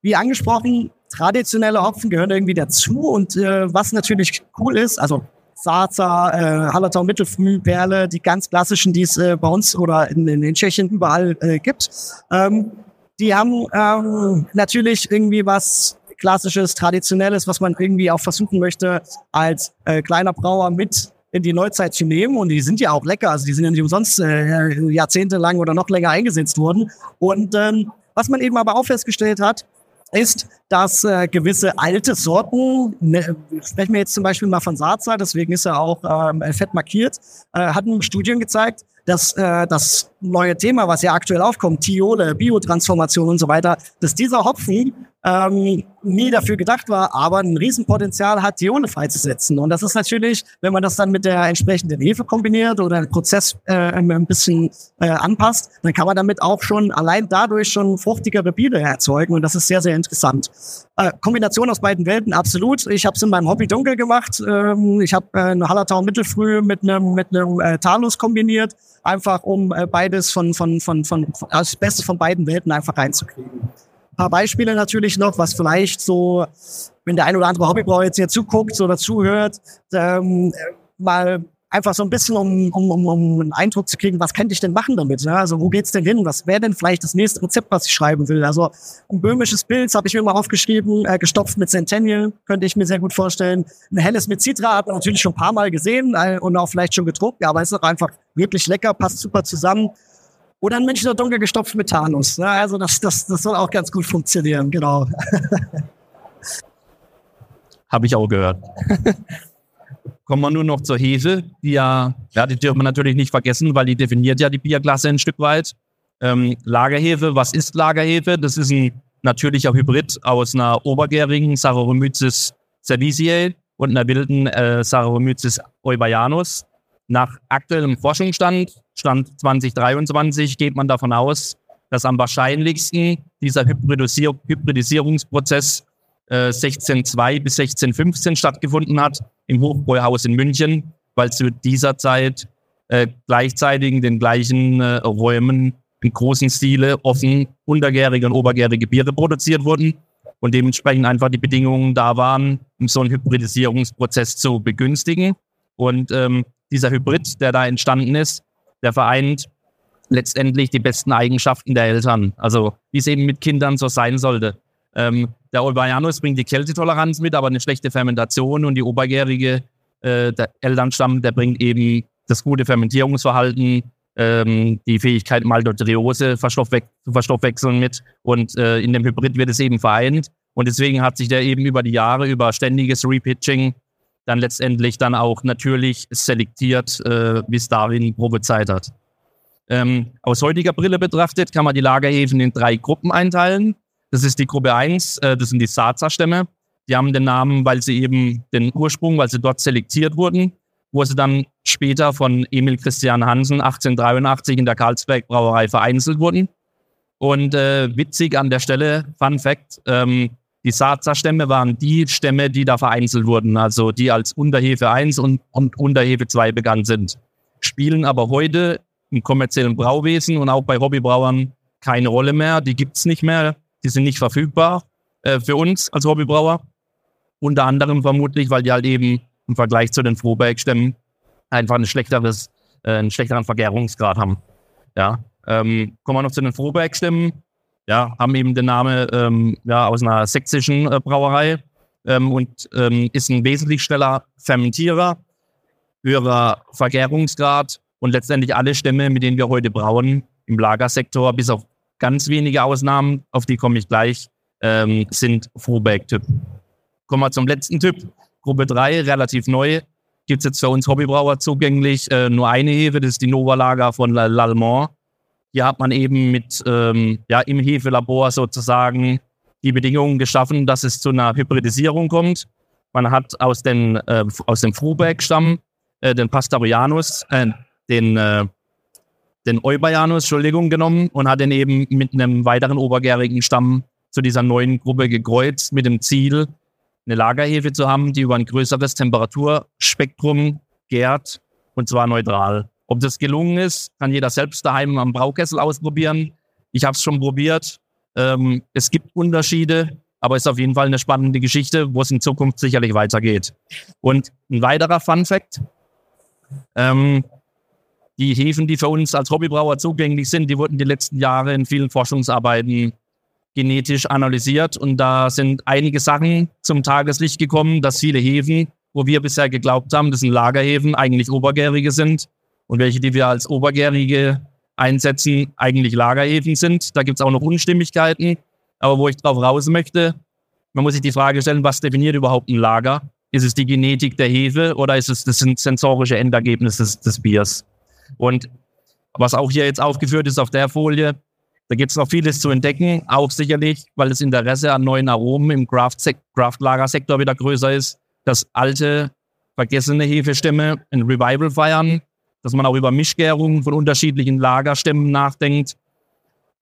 Wie angesprochen, traditionelle Hopfen gehören irgendwie dazu und äh, was natürlich cool ist, also Sarza, äh, Hallertau Mittelfrüh, Perle, die ganz klassischen, die es äh, bei uns oder in, in, in Tschechien überall äh, gibt. Ähm, die haben ähm, natürlich irgendwie was klassisches, traditionelles, was man irgendwie auch versuchen möchte, als äh, kleiner Brauer mit in die Neuzeit zu nehmen. Und die sind ja auch lecker. Also die sind ja nicht umsonst äh, jahrzehntelang oder noch länger eingesetzt worden. Und ähm, was man eben aber auch festgestellt hat, ist, dass äh, gewisse alte Sorten, ne, sprechen wir jetzt zum Beispiel mal von Sarza, deswegen ist er auch ähm, fett markiert, äh, hatten Studien gezeigt, dass äh, das neue Thema, was ja aktuell aufkommt, Thiole, Biotransformation und so weiter, dass dieser Hopfen ähm, nie dafür gedacht war, aber ein Riesenpotenzial hat, Thiole freizusetzen. Und das ist natürlich, wenn man das dann mit der entsprechenden Hefe kombiniert oder den Prozess äh, ein bisschen äh, anpasst, dann kann man damit auch schon allein dadurch schon fruchtigere Biere erzeugen. Und das ist sehr, sehr interessant. Äh, Kombination aus beiden Welten, absolut. Ich habe es in meinem Hobby dunkel gemacht. Ähm, ich habe äh, eine Hallertau Mittelfrüh mit einem mit einem äh, Talus kombiniert, einfach um äh, beides von von von von also das Beste von beiden Welten einfach reinzukriegen. Ein paar Beispiele natürlich noch, was vielleicht so, wenn der ein oder andere Hobbybrauer jetzt hier zuguckt oder zuhört, ähm, mal einfach so ein bisschen, um, um, um, um einen Eindruck zu kriegen, was könnte ich denn machen damit? Ne? Also wo geht's denn hin? Was wäre denn vielleicht das nächste Rezept, was ich schreiben will? Also ein böhmisches Pilz habe ich mir mal aufgeschrieben, äh, gestopft mit Centennial, könnte ich mir sehr gut vorstellen. Ein helles mit Citra hat man natürlich schon ein paar Mal gesehen äh, und auch vielleicht schon getrunken, aber es ist auch einfach wirklich lecker, passt super zusammen. Oder ein Münchner Dunkel gestopft mit Tanus. Ne? Also das, das, das soll auch ganz gut funktionieren, genau. *laughs* Habe ich auch gehört. *laughs* kommen wir nur noch zur Hefe, die ja, ja, die dürfen wir natürlich nicht vergessen, weil die definiert ja die Bierklasse ein Stück weit. Ähm, Lagerhefe, was ist Lagerhefe? Das ist ein natürlicher Hybrid aus einer obergärigen Saccharomyces cerevisiae und einer wilden äh, Saccharomyces eubayanus. Nach aktuellem Forschungsstand, Stand 2023, geht man davon aus, dass am wahrscheinlichsten dieser Hybridisier Hybridisierungsprozess äh, 16.2 bis 16.15 stattgefunden hat im Hochbräuhaus in München, weil zu dieser Zeit äh, gleichzeitig in den gleichen äh, Räumen in großen Stile offen untergärige und obergärige Biere produziert wurden und dementsprechend einfach die Bedingungen da waren, um so einen Hybridisierungsprozess zu begünstigen. Und ähm, dieser Hybrid, der da entstanden ist, der vereint letztendlich die besten Eigenschaften der Eltern. Also wie es eben mit Kindern so sein sollte. Ähm, der Olbaianus bringt die Kältetoleranz mit, aber eine schlechte Fermentation und die obergärige, äh, der Elternstamm, der bringt eben das gute Fermentierungsverhalten, ähm, die Fähigkeit, verstoffwe zu verstoffwechseln mit. Und äh, in dem Hybrid wird es eben vereint. Und deswegen hat sich der eben über die Jahre, über ständiges Repitching, dann letztendlich dann auch natürlich selektiert, äh, wie es darin prophezeit hat. Ähm, aus heutiger Brille betrachtet kann man die Lagerhefen in drei Gruppen einteilen. Das ist die Gruppe 1, äh, das sind die Saza-Stämme. Die haben den Namen, weil sie eben den Ursprung, weil sie dort selektiert wurden, wo sie dann später von Emil Christian Hansen 1883 in der Karlsberg Brauerei vereinzelt wurden. Und äh, witzig an der Stelle, Fun Fact, ähm, die Saza-Stämme waren die Stämme, die da vereinzelt wurden, also die als Unterhefe 1 und, und Unterhefe 2 bekannt sind. Spielen aber heute im kommerziellen Brauwesen und auch bei Hobbybrauern keine Rolle mehr. Die gibt's nicht mehr. Die sind nicht verfügbar äh, für uns als Hobbybrauer. Unter anderem vermutlich, weil die halt eben im Vergleich zu den Frohberg-Stämmen einfach ein schlechteres, äh, einen schlechteren Vergärungsgrad haben. Ja, ähm, kommen wir noch zu den Frohberg-Stämmen. Ja, haben eben den Namen ähm, ja, aus einer sächsischen äh, Brauerei ähm, und ähm, ist ein wesentlich schneller Fermentierer, höherer Vergärungsgrad und letztendlich alle Stämme, mit denen wir heute brauen, im Lagersektor, bis auf Ganz wenige Ausnahmen, auf die komme ich gleich, ähm, sind Frohberg-Typ. Kommen wir zum letzten Typ. Gruppe 3, relativ neu. Gibt es jetzt für uns Hobbybrauer zugänglich äh, nur eine Hefe, das ist die Nova Lager von L'Allemand. Hier hat man eben mit, ähm, ja, im Hefelabor sozusagen die Bedingungen geschaffen, dass es zu einer Hybridisierung kommt. Man hat aus, den, äh, aus dem Frohberg-Stamm äh, den Pastorianus, äh, den äh, den Eubayanus, Entschuldigung, genommen und hat den eben mit einem weiteren obergärigen Stamm zu dieser neuen Gruppe gekreuzt, mit dem Ziel, eine Lagerhefe zu haben, die über ein größeres Temperaturspektrum gärt und zwar neutral. Ob das gelungen ist, kann jeder selbst daheim am Braukessel ausprobieren. Ich habe es schon probiert. Ähm, es gibt Unterschiede, aber es ist auf jeden Fall eine spannende Geschichte, wo es in Zukunft sicherlich weitergeht. Und ein weiterer Fun Fact. Ähm, die Hefen, die für uns als Hobbybrauer zugänglich sind, die wurden die letzten Jahre in vielen Forschungsarbeiten genetisch analysiert und da sind einige Sachen zum Tageslicht gekommen, dass viele Hefen, wo wir bisher geglaubt haben, das sind Lagerhefen, eigentlich obergärige sind und welche, die wir als obergärige einsetzen, eigentlich Lagerhefen sind. Da gibt es auch noch Unstimmigkeiten, aber wo ich drauf raus möchte, man muss sich die Frage stellen, was definiert überhaupt ein Lager? Ist es die Genetik der Hefe oder ist es das sensorische Endergebnis des, des Biers? Und was auch hier jetzt aufgeführt ist auf der Folie. Da gibt es noch vieles zu entdecken, auch sicherlich, weil das Interesse an neuen Aromen im Craft-Lagersektor wieder größer ist, dass alte, vergessene Hefestämme ein Revival feiern, dass man auch über Mischgärungen von unterschiedlichen Lagerstämmen nachdenkt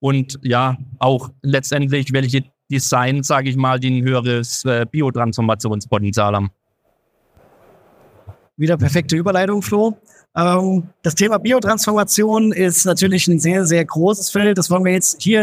und ja, auch letztendlich, welche Designs, sage ich mal, die ein höheres äh, Biotransformationspotenzial haben. Wieder perfekte Überleitung, Flo. Ähm, das Thema Biotransformation ist natürlich ein sehr, sehr großes Feld. Das wollen wir jetzt hier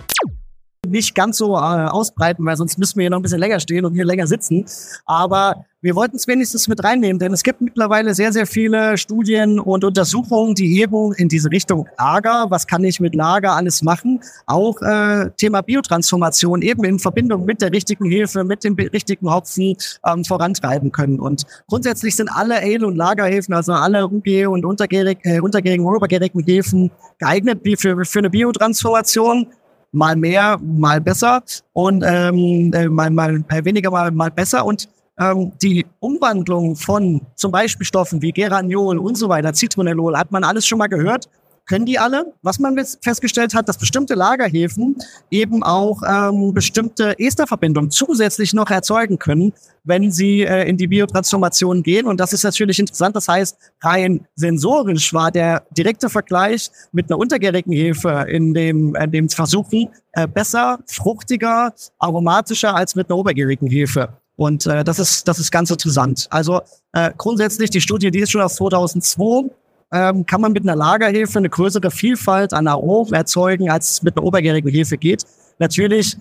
nicht ganz so äh, ausbreiten, weil sonst müssen wir hier noch ein bisschen länger stehen und hier länger sitzen. Aber wir wollten es wenigstens mit reinnehmen, denn es gibt mittlerweile sehr, sehr viele Studien und Untersuchungen, die eben in diese Richtung Lager, was kann ich mit Lager alles machen, auch äh, Thema Biotransformation eben in Verbindung mit der richtigen Hefe, mit dem richtigen Hopfen ähm, vorantreiben können. Und grundsätzlich sind alle Ale- und Lagerhefen, also alle UG und untergärig, äh, untergärigen und obergärigen Hefen geeignet für, für eine Biotransformation mal mehr, mal besser und ähm, äh, mal, mal weniger, mal, mal besser. Und ähm, die Umwandlung von zum Beispiel Stoffen wie Geraniol und so weiter, Citronellol, hat man alles schon mal gehört können die alle. Was man festgestellt hat, dass bestimmte Lagerhäfen eben auch ähm, bestimmte Esterverbindungen zusätzlich noch erzeugen können, wenn sie äh, in die Biotransformation gehen. Und das ist natürlich interessant. Das heißt, rein sensorisch war der direkte Vergleich mit einer untergärigen Hefe in dem, in dem Versuchen äh, besser, fruchtiger, aromatischer als mit einer obergärigen Hefe. Und äh, das ist das ist ganz interessant. Also äh, grundsätzlich die Studie, die ist schon aus 2002 ähm, kann man mit einer Lagerhefe eine größere Vielfalt an Aromen erzeugen, als es mit einer obergärigen Hefe geht. Natürlich,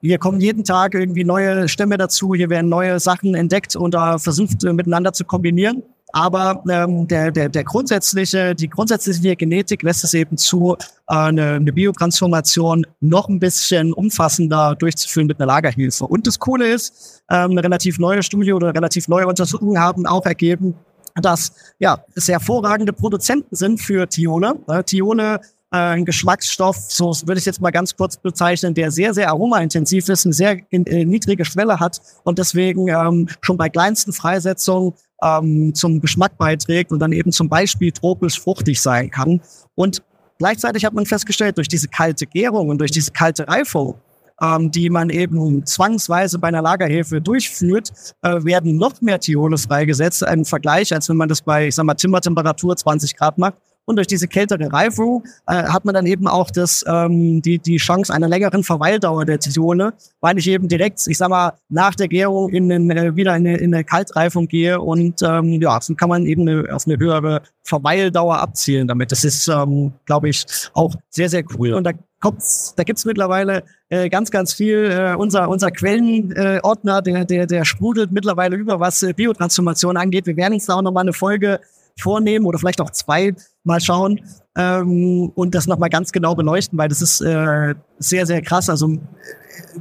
hier kommen jeden Tag irgendwie neue Stämme dazu, hier werden neue Sachen entdeckt und da versucht äh, miteinander zu kombinieren. Aber ähm, der, der, der grundsätzliche, die grundsätzliche Genetik lässt es eben zu, äh, eine, eine Biotransformation noch ein bisschen umfassender durchzuführen mit einer Lagerhilfe. Und das Coole ist, ähm, eine relativ neue Studie oder relativ neue Untersuchungen haben auch ergeben, dass ja es hervorragende Produzenten sind für Thione. Äh, Thione äh, ein Geschmacksstoff, so würde ich jetzt mal ganz kurz bezeichnen, der sehr, sehr aromaintensiv ist, eine sehr äh, niedrige Schwelle hat und deswegen ähm, schon bei kleinsten Freisetzungen ähm, zum Geschmack beiträgt und dann eben zum Beispiel tropisch fruchtig sein kann. Und gleichzeitig hat man festgestellt, durch diese kalte Gärung und durch diese kalte Reifung ähm, die man eben zwangsweise bei einer Lagerhefe durchführt, äh, werden noch mehr Thiole freigesetzt im Vergleich, als wenn man das bei, ich sag mal, Zimmertemperatur 20 Grad macht. Und durch diese kältere Reifung äh, hat man dann eben auch das, ähm, die, die Chance einer längeren Verweildauer der Zitrone, weil ich eben direkt, ich sag mal, nach der Gärung in den, äh, wieder in eine, in eine Kaltreifung gehe und ähm, ja, so kann man eben eine, auf eine höhere Verweildauer abzielen damit. Das ist, ähm, glaube ich, auch sehr, sehr cool. Und da kommt's, da gibt's mittlerweile äh, ganz, ganz viel. Äh, unser unser Quellenordner, äh, der, der, der sprudelt mittlerweile über, was äh, Biotransformation angeht. Wir werden uns da auch nochmal eine Folge vornehmen oder vielleicht auch zwei mal schauen ähm, und das nochmal ganz genau beleuchten, weil das ist äh, sehr, sehr krass. Also äh,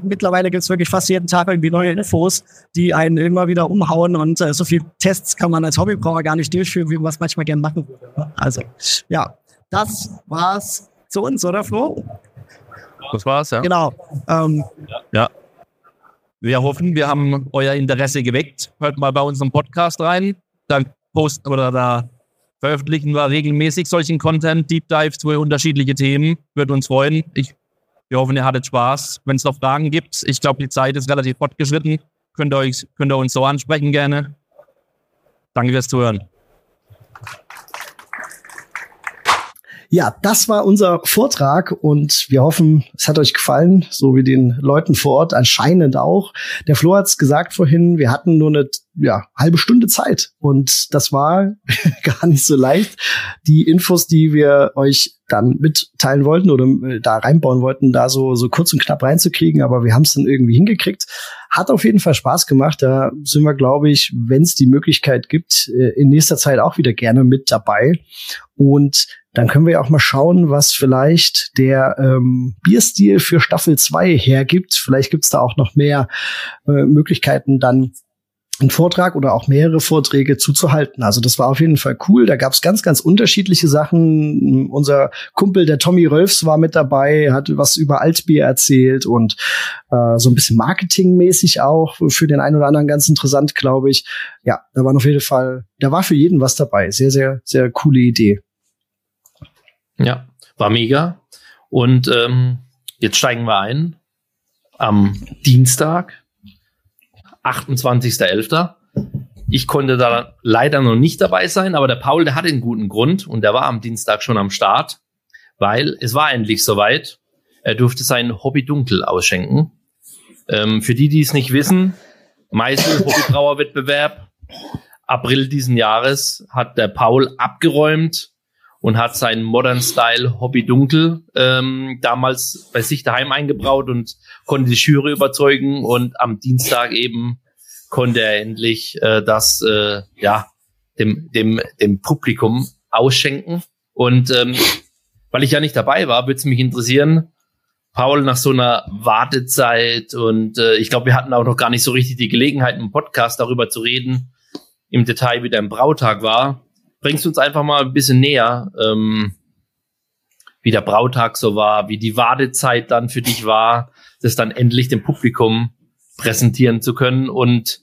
mittlerweile gibt's wirklich fast jeden Tag irgendwie neue Infos, die einen immer wieder umhauen und äh, so viel Tests kann man als Hobbybrauer gar nicht durchführen, wie man es manchmal gerne machen würde. Also ja, das war's zu uns, oder Flo? Das war's, ja. Genau. Ähm, ja. Wir hoffen, wir haben euer Interesse geweckt. Hört mal bei unserem Podcast rein. Dann posten oder da veröffentlichen wir regelmäßig solchen Content, Deep Dives zu unterschiedliche Themen. Würde uns freuen. Ich, wir hoffen, ihr hattet Spaß. Wenn es noch Fragen gibt, ich glaube, die Zeit ist relativ fortgeschritten. Könnt ihr, euch, könnt ihr uns so ansprechen gerne. Danke fürs Zuhören. Ja, das war unser Vortrag und wir hoffen, es hat euch gefallen, so wie den Leuten vor Ort anscheinend auch. Der Flo hat es gesagt vorhin, wir hatten nur eine ja, halbe Stunde Zeit. Und das war *laughs* gar nicht so leicht. Die Infos, die wir euch dann mitteilen wollten oder äh, da reinbauen wollten, da so, so kurz und knapp reinzukriegen, aber wir haben es dann irgendwie hingekriegt. Hat auf jeden Fall Spaß gemacht. Da sind wir, glaube ich, wenn es die Möglichkeit gibt, äh, in nächster Zeit auch wieder gerne mit dabei. Und dann können wir auch mal schauen, was vielleicht der ähm, Bierstil für Staffel 2 hergibt. Vielleicht gibt's da auch noch mehr äh, Möglichkeiten, dann einen Vortrag oder auch mehrere Vorträge zuzuhalten. Also das war auf jeden Fall cool. Da gab es ganz, ganz unterschiedliche Sachen. Unser Kumpel, der Tommy Rolfs, war mit dabei, hat was über Altbier erzählt und äh, so ein bisschen marketingmäßig auch für den einen oder anderen ganz interessant, glaube ich. Ja, da war auf jeden Fall, da war für jeden was dabei. Sehr, sehr, sehr coole Idee. Ja, war mega. Und ähm, jetzt steigen wir ein am Dienstag 28.11. Ich konnte da leider noch nicht dabei sein, aber der Paul, der hatte einen guten Grund und der war am Dienstag schon am Start, weil es war endlich soweit. Er durfte sein Hobby Dunkel ausschenken. Ähm, für die, die es nicht wissen, Meißel Hobbybrauerwettbewerb April diesen Jahres hat der Paul abgeräumt und hat seinen Modern Style Hobby Dunkel ähm, damals bei sich daheim eingebraut und konnte die Jury überzeugen. Und am Dienstag eben konnte er endlich äh, das äh, ja dem dem dem Publikum ausschenken. Und ähm, weil ich ja nicht dabei war, würde es mich interessieren, Paul, nach so einer Wartezeit und äh, ich glaube, wir hatten auch noch gar nicht so richtig die Gelegenheit, im Podcast darüber zu reden, im Detail, wie dein Brautag war bringst du uns einfach mal ein bisschen näher, ähm, wie der Brautag so war, wie die Wartezeit dann für dich war, das dann endlich dem Publikum präsentieren zu können. Und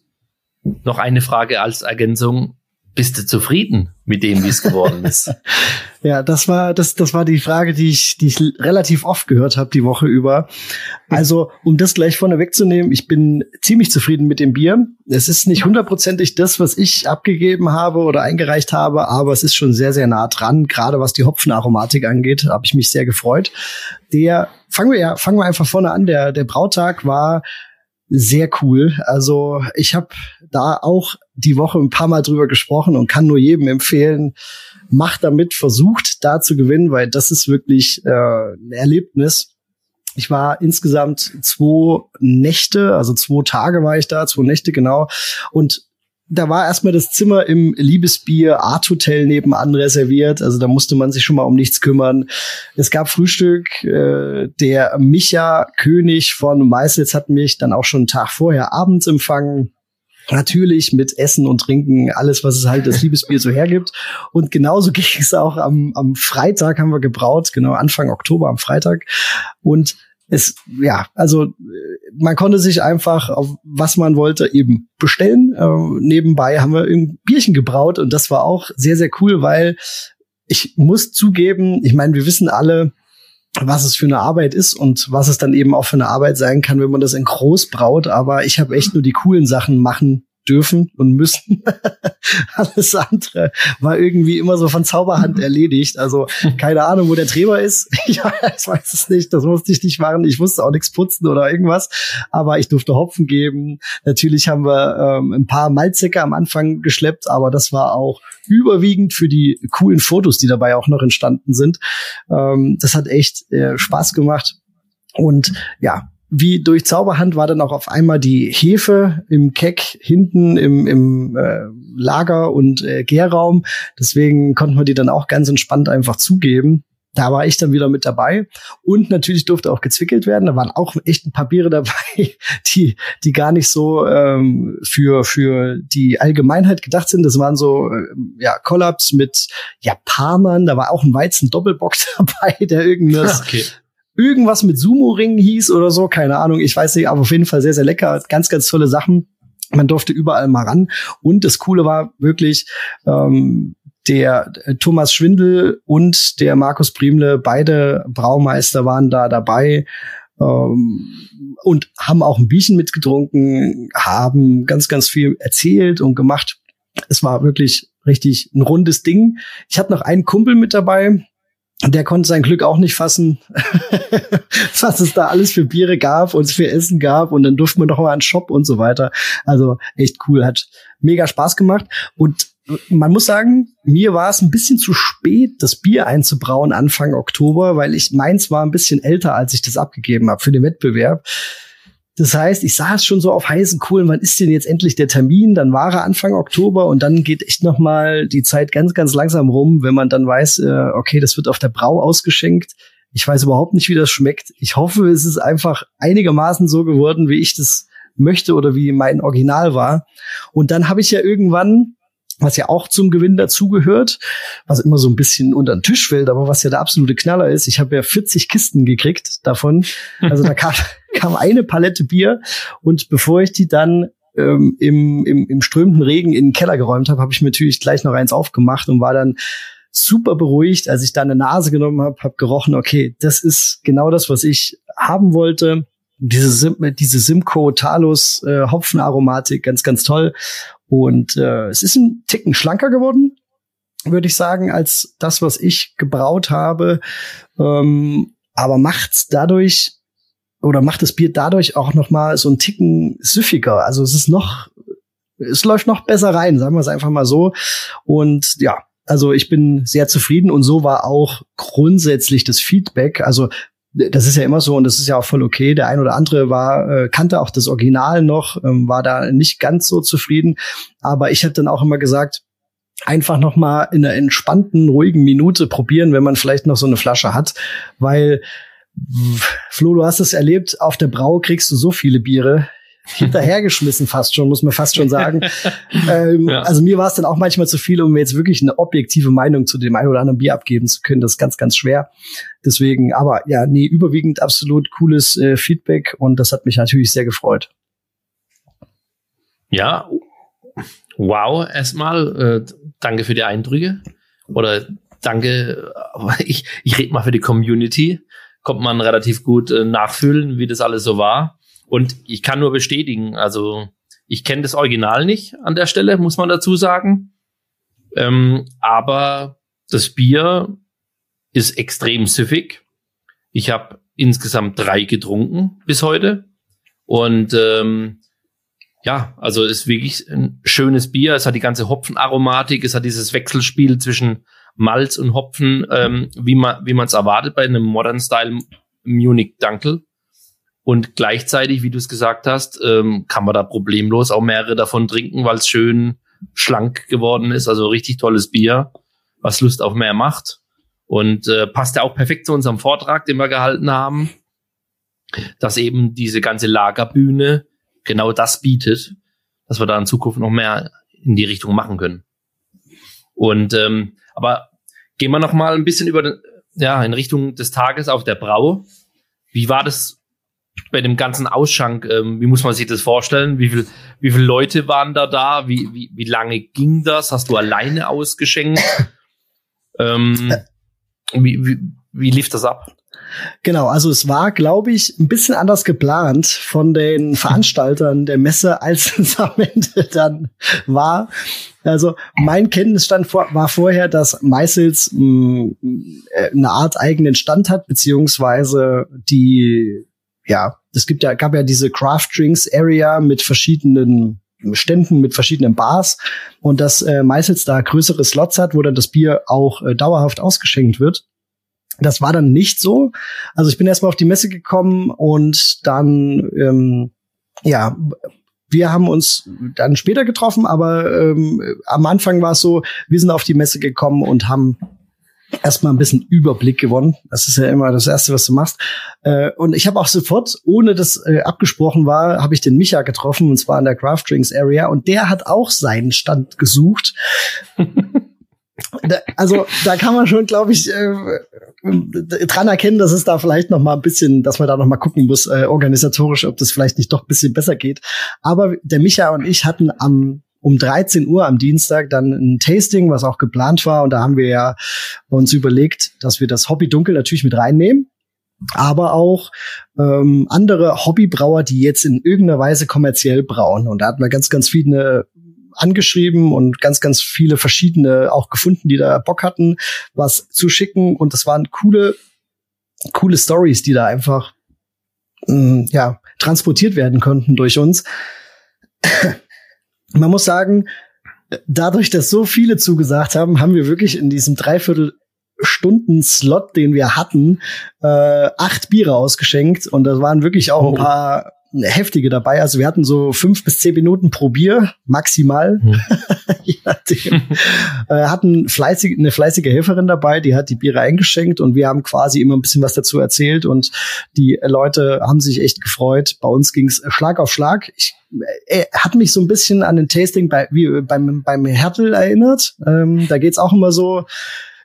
noch eine Frage als Ergänzung. Bist du zufrieden mit dem, wie es geworden ist? *laughs* ja, das war das das war die Frage, die ich die ich relativ oft gehört habe die Woche über. Also, um das gleich vorne wegzunehmen, ich bin ziemlich zufrieden mit dem Bier. Es ist nicht hundertprozentig das, was ich abgegeben habe oder eingereicht habe, aber es ist schon sehr sehr nah dran, gerade was die Hopfenaromatik angeht, habe ich mich sehr gefreut. Der fangen wir ja fangen wir einfach vorne an, der der Brautag war sehr cool. Also ich habe da auch die Woche ein paar Mal drüber gesprochen und kann nur jedem empfehlen, macht damit, versucht da zu gewinnen, weil das ist wirklich äh, ein Erlebnis. Ich war insgesamt zwei Nächte, also zwei Tage war ich da, zwei Nächte genau. Und da war erstmal das Zimmer im Liebesbier Art Hotel nebenan reserviert. Also da musste man sich schon mal um nichts kümmern. Es gab Frühstück. Äh, der Micha König von Meißels hat mich dann auch schon einen Tag vorher abends empfangen. Natürlich mit Essen und Trinken, alles, was es halt das Liebesbier so hergibt. Und genauso *laughs* ging es auch am, am Freitag, haben wir gebraut, genau Anfang Oktober am Freitag. Und es, ja, also man konnte sich einfach auf was man wollte eben bestellen. Äh, nebenbei haben wir ein Bierchen gebraut und das war auch sehr, sehr cool, weil ich muss zugeben, ich meine, wir wissen alle, was es für eine Arbeit ist und was es dann eben auch für eine Arbeit sein kann, wenn man das in groß braut. Aber ich habe echt nur die coolen Sachen machen dürfen und müssen. *laughs* Alles andere war irgendwie immer so von Zauberhand mhm. erledigt. Also keine Ahnung, wo der Träger ist. *laughs* ja, ich weiß es nicht. Das musste ich nicht machen. Ich musste auch nichts putzen oder irgendwas. Aber ich durfte Hopfen geben. Natürlich haben wir ähm, ein paar Malzsäcke am Anfang geschleppt, aber das war auch überwiegend für die coolen Fotos, die dabei auch noch entstanden sind. Ähm, das hat echt äh, Spaß gemacht. Und ja, wie durch Zauberhand war dann auch auf einmal die Hefe im Keck hinten im, im äh, Lager- und äh, Gärraum. Deswegen konnten wir die dann auch ganz entspannt einfach zugeben. Da war ich dann wieder mit dabei. Und natürlich durfte auch gezwickelt werden. Da waren auch echt ein paar Biere *laughs* dabei, die, die gar nicht so ähm, für, für die Allgemeinheit gedacht sind. Das waren so äh, ja, Collabs mit Japanern. Da war auch ein Weizen-Doppelbock *laughs* dabei, der irgendwas okay irgendwas mit Sumo-Ringen hieß oder so, keine Ahnung, ich weiß nicht, aber auf jeden Fall sehr, sehr lecker, ganz, ganz tolle Sachen. Man durfte überall mal ran. Und das Coole war wirklich, ähm, der Thomas Schwindel und der Markus Priemle, beide Braumeister waren da dabei ähm, und haben auch ein Bierchen mitgetrunken, haben ganz, ganz viel erzählt und gemacht. Es war wirklich richtig ein rundes Ding. Ich hatte noch einen Kumpel mit dabei, der konnte sein Glück auch nicht fassen, *laughs* was es da alles für Biere gab und für Essen gab und dann durften wir noch mal einen Shop und so weiter. Also echt cool, hat mega Spaß gemacht und man muss sagen, mir war es ein bisschen zu spät, das Bier einzubrauen Anfang Oktober, weil ich meins war ein bisschen älter, als ich das abgegeben habe für den Wettbewerb. Das heißt, ich saß schon so auf heißen Kohlen, wann ist denn jetzt endlich der Termin? Dann war er Anfang Oktober und dann geht echt noch mal die Zeit ganz, ganz langsam rum, wenn man dann weiß, äh, okay, das wird auf der Brau ausgeschenkt. Ich weiß überhaupt nicht, wie das schmeckt. Ich hoffe, es ist einfach einigermaßen so geworden, wie ich das möchte oder wie mein Original war. Und dann habe ich ja irgendwann was ja auch zum Gewinn dazugehört, was immer so ein bisschen unter den Tisch fällt, aber was ja der absolute Knaller ist. Ich habe ja 40 Kisten gekriegt davon. Also da *laughs* kam, kam eine Palette Bier und bevor ich die dann ähm, im, im, im strömenden Regen in den Keller geräumt habe, habe ich mir natürlich gleich noch eins aufgemacht und war dann super beruhigt, als ich da eine Nase genommen habe, habe gerochen, okay, das ist genau das, was ich haben wollte. Diese, Sim diese Simcoe Talus äh, Hopfenaromatik, ganz, ganz toll. Und äh, es ist ein Ticken schlanker geworden, würde ich sagen, als das, was ich gebraut habe. Ähm, aber macht's dadurch oder macht das Bier dadurch auch noch mal so einen Ticken süffiger. Also es ist noch, es läuft noch besser rein, sagen wir es einfach mal so. Und ja, also ich bin sehr zufrieden und so war auch grundsätzlich das Feedback. Also das ist ja immer so und das ist ja auch voll okay. Der ein oder andere war äh, kannte auch das Original noch, ähm, war da nicht ganz so zufrieden, aber ich hätte dann auch immer gesagt, einfach noch mal in einer entspannten, ruhigen Minute probieren, wenn man vielleicht noch so eine Flasche hat, weil Flo, du hast es erlebt, auf der Brau kriegst du so viele Biere hinterhergeschmissen fast schon, muss man fast schon sagen. *laughs* ähm, ja. Also mir war es dann auch manchmal zu viel, um mir jetzt wirklich eine objektive Meinung zu dem einen oder anderen Bier abgeben zu können. Das ist ganz, ganz schwer. Deswegen, aber ja, nee, überwiegend absolut cooles äh, Feedback und das hat mich natürlich sehr gefreut. Ja, wow, erstmal äh, danke für die Eindrücke oder danke, ich, ich rede mal für die Community, kommt man relativ gut äh, nachfühlen, wie das alles so war. Und ich kann nur bestätigen, also ich kenne das Original nicht an der Stelle, muss man dazu sagen. Ähm, aber das Bier ist extrem süffig. Ich habe insgesamt drei getrunken bis heute. Und ähm, ja, also ist wirklich ein schönes Bier. Es hat die ganze Hopfenaromatik, es hat dieses Wechselspiel zwischen Malz und Hopfen, ähm, wie man wie man es erwartet bei einem Modern Style Munich Dunkel. Und gleichzeitig, wie du es gesagt hast, ähm, kann man da problemlos auch mehrere davon trinken, weil es schön schlank geworden ist. Also richtig tolles Bier, was Lust auf mehr macht. Und äh, passt ja auch perfekt zu unserem Vortrag, den wir gehalten haben, dass eben diese ganze Lagerbühne genau das bietet, dass wir da in Zukunft noch mehr in die Richtung machen können. Und ähm, aber gehen wir noch mal ein bisschen über den, ja in Richtung des Tages auf der Brau. Wie war das bei dem ganzen Ausschank, ähm, wie muss man sich das vorstellen? Wie viel, wie viele Leute waren da da? Wie, wie, wie lange ging das? Hast du alleine ausgeschenkt? *laughs* ähm, wie, wie, wie lief das ab? Genau, also es war, glaube ich, ein bisschen anders geplant von den *laughs* Veranstaltern der Messe, als es *laughs* am Ende dann war. Also mein Kenntnisstand vor, war vorher, dass Meißels mh, äh, eine Art eigenen Stand hat, beziehungsweise die ja, es gibt ja, gab ja diese Craft Drinks Area mit verschiedenen Ständen, mit verschiedenen Bars und dass äh, Meißels da größere Slots hat, wo dann das Bier auch äh, dauerhaft ausgeschenkt wird. Das war dann nicht so. Also ich bin erstmal auf die Messe gekommen und dann, ähm, ja, wir haben uns dann später getroffen, aber ähm, am Anfang war es so, wir sind auf die Messe gekommen und haben erstmal ein bisschen Überblick gewonnen. Das ist ja immer das Erste, was du machst. Äh, und ich habe auch sofort, ohne dass äh, abgesprochen war, habe ich den Micha getroffen, und zwar in der Craft Drinks Area. Und der hat auch seinen Stand gesucht. also da kann man schon, glaube ich, äh, dran erkennen, dass es da vielleicht noch mal ein bisschen, dass man da noch mal gucken muss, organisatorisch, ob das vielleicht nicht doch ein bisschen besser geht. Aber der Micha und ich hatten am um 13 Uhr am Dienstag dann ein Tasting, was auch geplant war. Und da haben wir ja uns überlegt, dass wir das Hobby Dunkel natürlich mit reinnehmen. Aber auch ähm, andere Hobbybrauer, die jetzt in irgendeiner Weise kommerziell brauen. Und da hatten wir ganz, ganz viele angeschrieben und ganz, ganz viele verschiedene auch gefunden, die da Bock hatten, was zu schicken. Und das waren coole, coole Stories, die da einfach mh, mm, ja, transportiert werden konnten durch uns. Man muss sagen, dadurch, dass so viele zugesagt haben, haben wir wirklich in diesem Dreiviertel Stunden-Slot, den wir hatten, äh, acht Biere ausgeschenkt und das waren wirklich auch oh. ein paar heftige dabei. Also wir hatten so fünf bis zehn Minuten pro Bier maximal. Hm. *laughs* äh, hatten fleißig, eine fleißige Helferin dabei, die hat die Biere eingeschenkt und wir haben quasi immer ein bisschen was dazu erzählt und die Leute haben sich echt gefreut. Bei uns ging's Schlag auf Schlag. Ich äh, hat mich so ein bisschen an den Tasting bei, wie beim, beim Hertel erinnert. Ähm, da geht's auch immer so,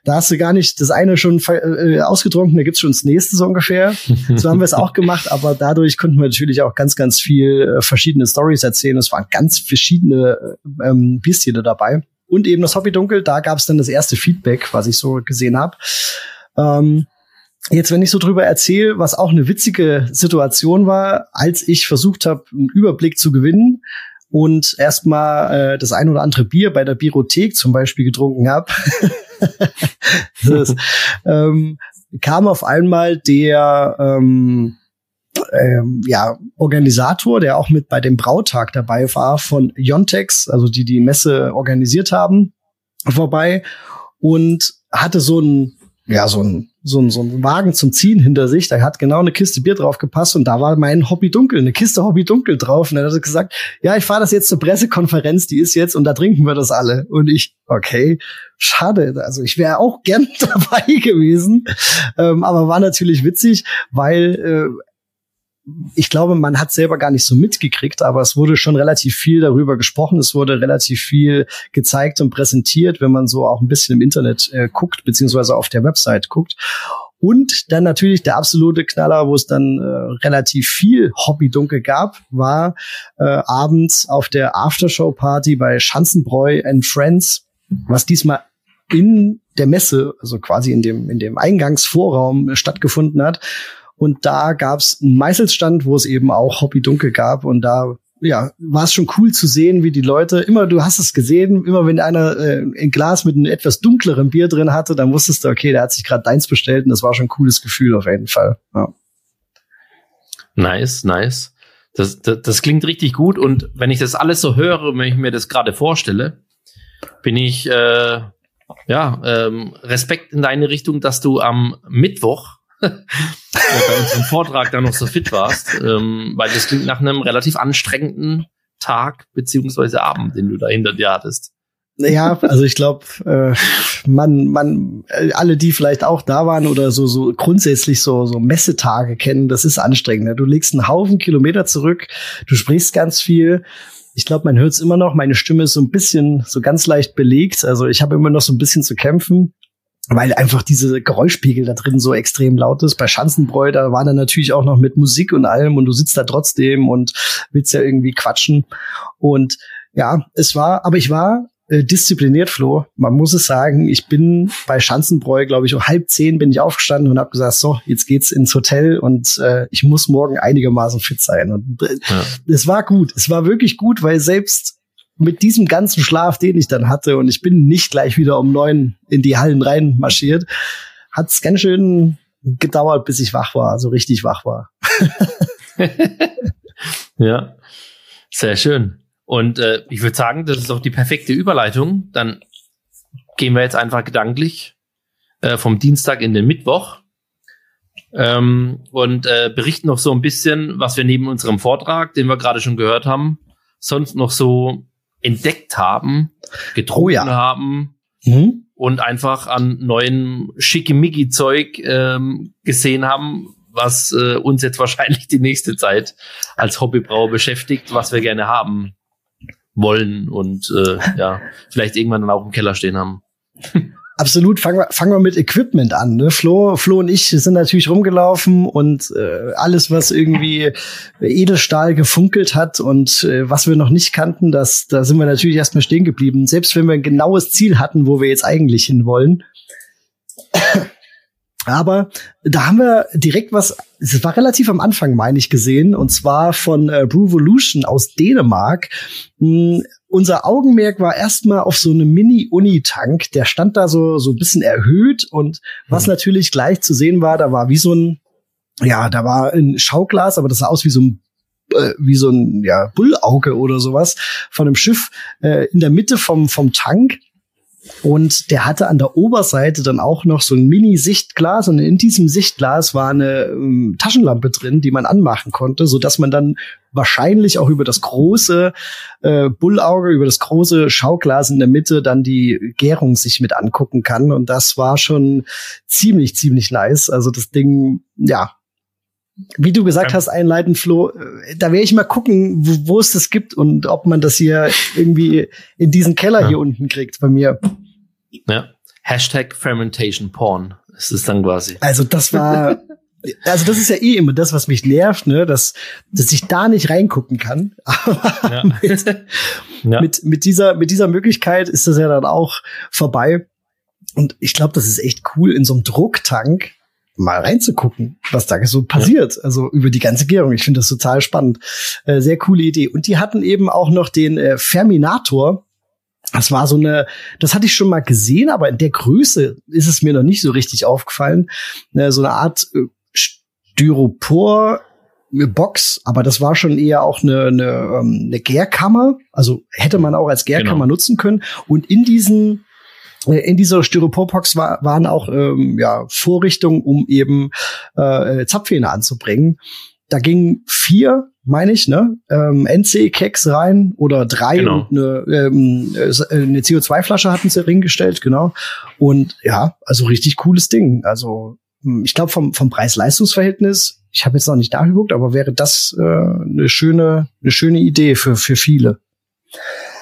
da hast du gar nicht das eine schon äh, ausgetrunken, da gibt's schon das nächste so ungefähr. So haben wir es auch gemacht, *laughs* aber dadurch konnten wir natürlich auch ganz, ganz viel äh, verschiedene Stories erzählen. Es waren ganz verschiedene äh, ähm, Bierstile dabei. Und eben das Hobby Dunkel, da gab's dann das erste Feedback, was ich so gesehen habe. Ähm, Jetzt, wenn ich so drüber erzähle, was auch eine witzige Situation war, als ich versucht habe, einen Überblick zu gewinnen, und erstmal äh, das ein oder andere Bier bei der Biothek zum Beispiel getrunken habe, *laughs* ähm, kam auf einmal der ähm, ähm, ja, Organisator, der auch mit bei dem Brautag dabei war, von Jontex, also die die Messe organisiert haben, vorbei und hatte so ein ja, so ein, so ein, so ein Wagen zum Ziehen hinter sich. Da hat genau eine Kiste Bier drauf gepasst und da war mein Hobby dunkel, eine Kiste Hobby dunkel drauf. Und er hat gesagt, ja, ich fahre das jetzt zur Pressekonferenz, die ist jetzt und da trinken wir das alle. Und ich, okay, schade. Also ich wäre auch gern *laughs* dabei gewesen. Ähm, aber war natürlich witzig, weil äh, ich glaube, man hat selber gar nicht so mitgekriegt, aber es wurde schon relativ viel darüber gesprochen. Es wurde relativ viel gezeigt und präsentiert, wenn man so auch ein bisschen im Internet äh, guckt, beziehungsweise auf der Website guckt. Und dann natürlich der absolute Knaller, wo es dann äh, relativ viel Hobbydunkel gab, war äh, abends auf der Aftershow-Party bei Schanzenbräu and Friends, was diesmal in der Messe, also quasi in dem, in dem Eingangsvorraum stattgefunden hat. Und da gab's einen Meißelstand, wo es eben auch Hobby Dunkel gab. Und da ja, war es schon cool zu sehen, wie die Leute immer, du hast es gesehen, immer wenn einer äh, ein Glas mit einem etwas dunkleren Bier drin hatte, dann wusstest du, okay, der hat sich gerade deins bestellt und das war schon ein cooles Gefühl auf jeden Fall. Ja. Nice, nice. Das, das, das klingt richtig gut und wenn ich das alles so höre, wenn ich mir das gerade vorstelle, bin ich äh, ja ähm, Respekt in deine Richtung, dass du am Mittwoch bei unserem Vortrag da noch so fit warst, ähm, weil das klingt nach einem relativ anstrengenden Tag beziehungsweise Abend, den du da hinter dir hattest. Ja, also ich glaube, äh, man, man, äh, alle, die vielleicht auch da waren oder so, so grundsätzlich so, so Messetage kennen, das ist anstrengend. Ne? Du legst einen Haufen Kilometer zurück, du sprichst ganz viel. Ich glaube, man hört es immer noch. Meine Stimme ist so ein bisschen, so ganz leicht belegt. Also ich habe immer noch so ein bisschen zu kämpfen weil einfach diese Geräuschpegel da drin so extrem laut ist. Bei Schanzenbräu, da war dann natürlich auch noch mit Musik und allem und du sitzt da trotzdem und willst ja irgendwie quatschen. Und ja, es war, aber ich war äh, diszipliniert, Flo. Man muss es sagen, ich bin bei Schanzenbräu, glaube ich, um halb zehn bin ich aufgestanden und habe gesagt, so, jetzt geht's ins Hotel und äh, ich muss morgen einigermaßen fit sein. Und äh, ja. es war gut. Es war wirklich gut, weil selbst mit diesem ganzen Schlaf, den ich dann hatte, und ich bin nicht gleich wieder um neun in die Hallen rein marschiert, hat es ganz schön gedauert, bis ich wach war, so richtig wach war. *laughs* ja, sehr schön. Und äh, ich würde sagen, das ist auch die perfekte Überleitung. Dann gehen wir jetzt einfach gedanklich äh, vom Dienstag in den Mittwoch ähm, und äh, berichten noch so ein bisschen, was wir neben unserem Vortrag, den wir gerade schon gehört haben, sonst noch so entdeckt haben, getrunken oh ja. haben mhm. und einfach an neuen Schickimicki-Zeug ähm, gesehen haben, was äh, uns jetzt wahrscheinlich die nächste Zeit als Hobbybrauer beschäftigt, was wir gerne haben wollen und äh, ja, vielleicht irgendwann dann auch im Keller stehen haben. Absolut, fangen wir, fangen wir mit Equipment an. Ne? Flo, Flo und ich sind natürlich rumgelaufen und äh, alles, was irgendwie Edelstahl gefunkelt hat und äh, was wir noch nicht kannten, das, da sind wir natürlich erstmal stehen geblieben. Selbst wenn wir ein genaues Ziel hatten, wo wir jetzt eigentlich hinwollen. Aber da haben wir direkt was, es war relativ am Anfang, meine ich, gesehen, und zwar von äh, Brewvolution aus Dänemark. Hm, unser Augenmerk war erstmal auf so einem Mini-Uni-Tank. Der stand da so, so ein bisschen erhöht und was mhm. natürlich gleich zu sehen war, da war wie so ein, ja, da war ein Schauglas, aber das sah aus wie so ein äh, wie so ein ja, Bullauge oder sowas von einem Schiff äh, in der Mitte vom, vom Tank. Und der hatte an der Oberseite dann auch noch so ein Mini-Sichtglas und in diesem Sichtglas war eine ähm, Taschenlampe drin, die man anmachen konnte, so dass man dann wahrscheinlich auch über das große äh, Bullauge, über das große Schauglas in der Mitte dann die Gärung sich mit angucken kann. Und das war schon ziemlich, ziemlich nice. Also das Ding, ja, wie du gesagt hast, einleitend, Flo, äh, da werde ich mal gucken, wo, wo, es das gibt und ob man das hier irgendwie in diesen Keller ja. hier unten kriegt bei mir. Ja. Hashtag Fermentation Porn ist es dann quasi. Also das war, *laughs* also das ist ja eh immer das, was mich nervt, ne, dass, dass ich da nicht reingucken kann. *laughs* Aber ja. mit, *laughs* ja. mit, mit, dieser, mit dieser Möglichkeit ist das ja dann auch vorbei. Und ich glaube, das ist echt cool in so einem Drucktank mal reinzugucken, was da so passiert. Ja. Also über die ganze Gärung. Ich finde das total spannend. Äh, sehr coole Idee. Und die hatten eben auch noch den äh, Ferminator. Das war so eine, das hatte ich schon mal gesehen, aber in der Größe ist es mir noch nicht so richtig aufgefallen. Äh, so eine Art äh, Styropor Box, aber das war schon eher auch eine, eine, ähm, eine Gärkammer. Also hätte man auch als Gärkammer genau. nutzen können. Und in diesen in dieser Styroporbox war, waren auch ähm, ja, Vorrichtungen, um eben äh, Zapfhähne anzubringen. Da gingen vier, meine ich, ne, ähm, NC-Keks rein oder drei genau. und eine, ähm, äh, eine CO2-Flasche hatten sie reingestellt, genau. Und ja, also richtig cooles Ding. Also hm, ich glaube vom, vom Preis-Leistungs-Verhältnis, ich habe jetzt noch nicht nachgeguckt, aber wäre das äh, eine schöne, eine schöne Idee für, für viele.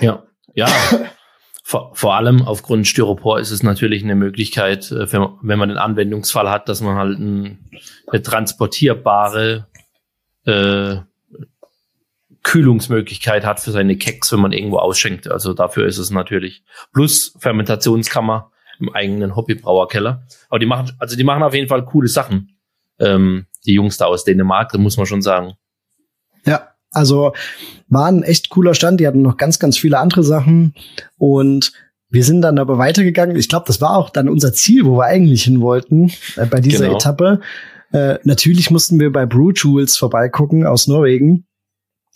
Ja, ja. *laughs* Vor, vor allem aufgrund Styropor ist es natürlich eine Möglichkeit, äh, wenn man den Anwendungsfall hat, dass man halt ein, eine transportierbare äh, Kühlungsmöglichkeit hat für seine Keks, wenn man irgendwo ausschenkt. Also dafür ist es natürlich. Plus Fermentationskammer im eigenen Hobbybrauerkeller. Aber die machen, also die machen auf jeden Fall coole Sachen. Ähm, die Jungs da aus Dänemark, da muss man schon sagen. Also war ein echt cooler Stand. Die hatten noch ganz, ganz viele andere Sachen. Und wir sind dann aber weitergegangen. Ich glaube, das war auch dann unser Ziel, wo wir eigentlich hin wollten äh, bei dieser genau. Etappe. Äh, natürlich mussten wir bei Brew Tools vorbeigucken aus Norwegen.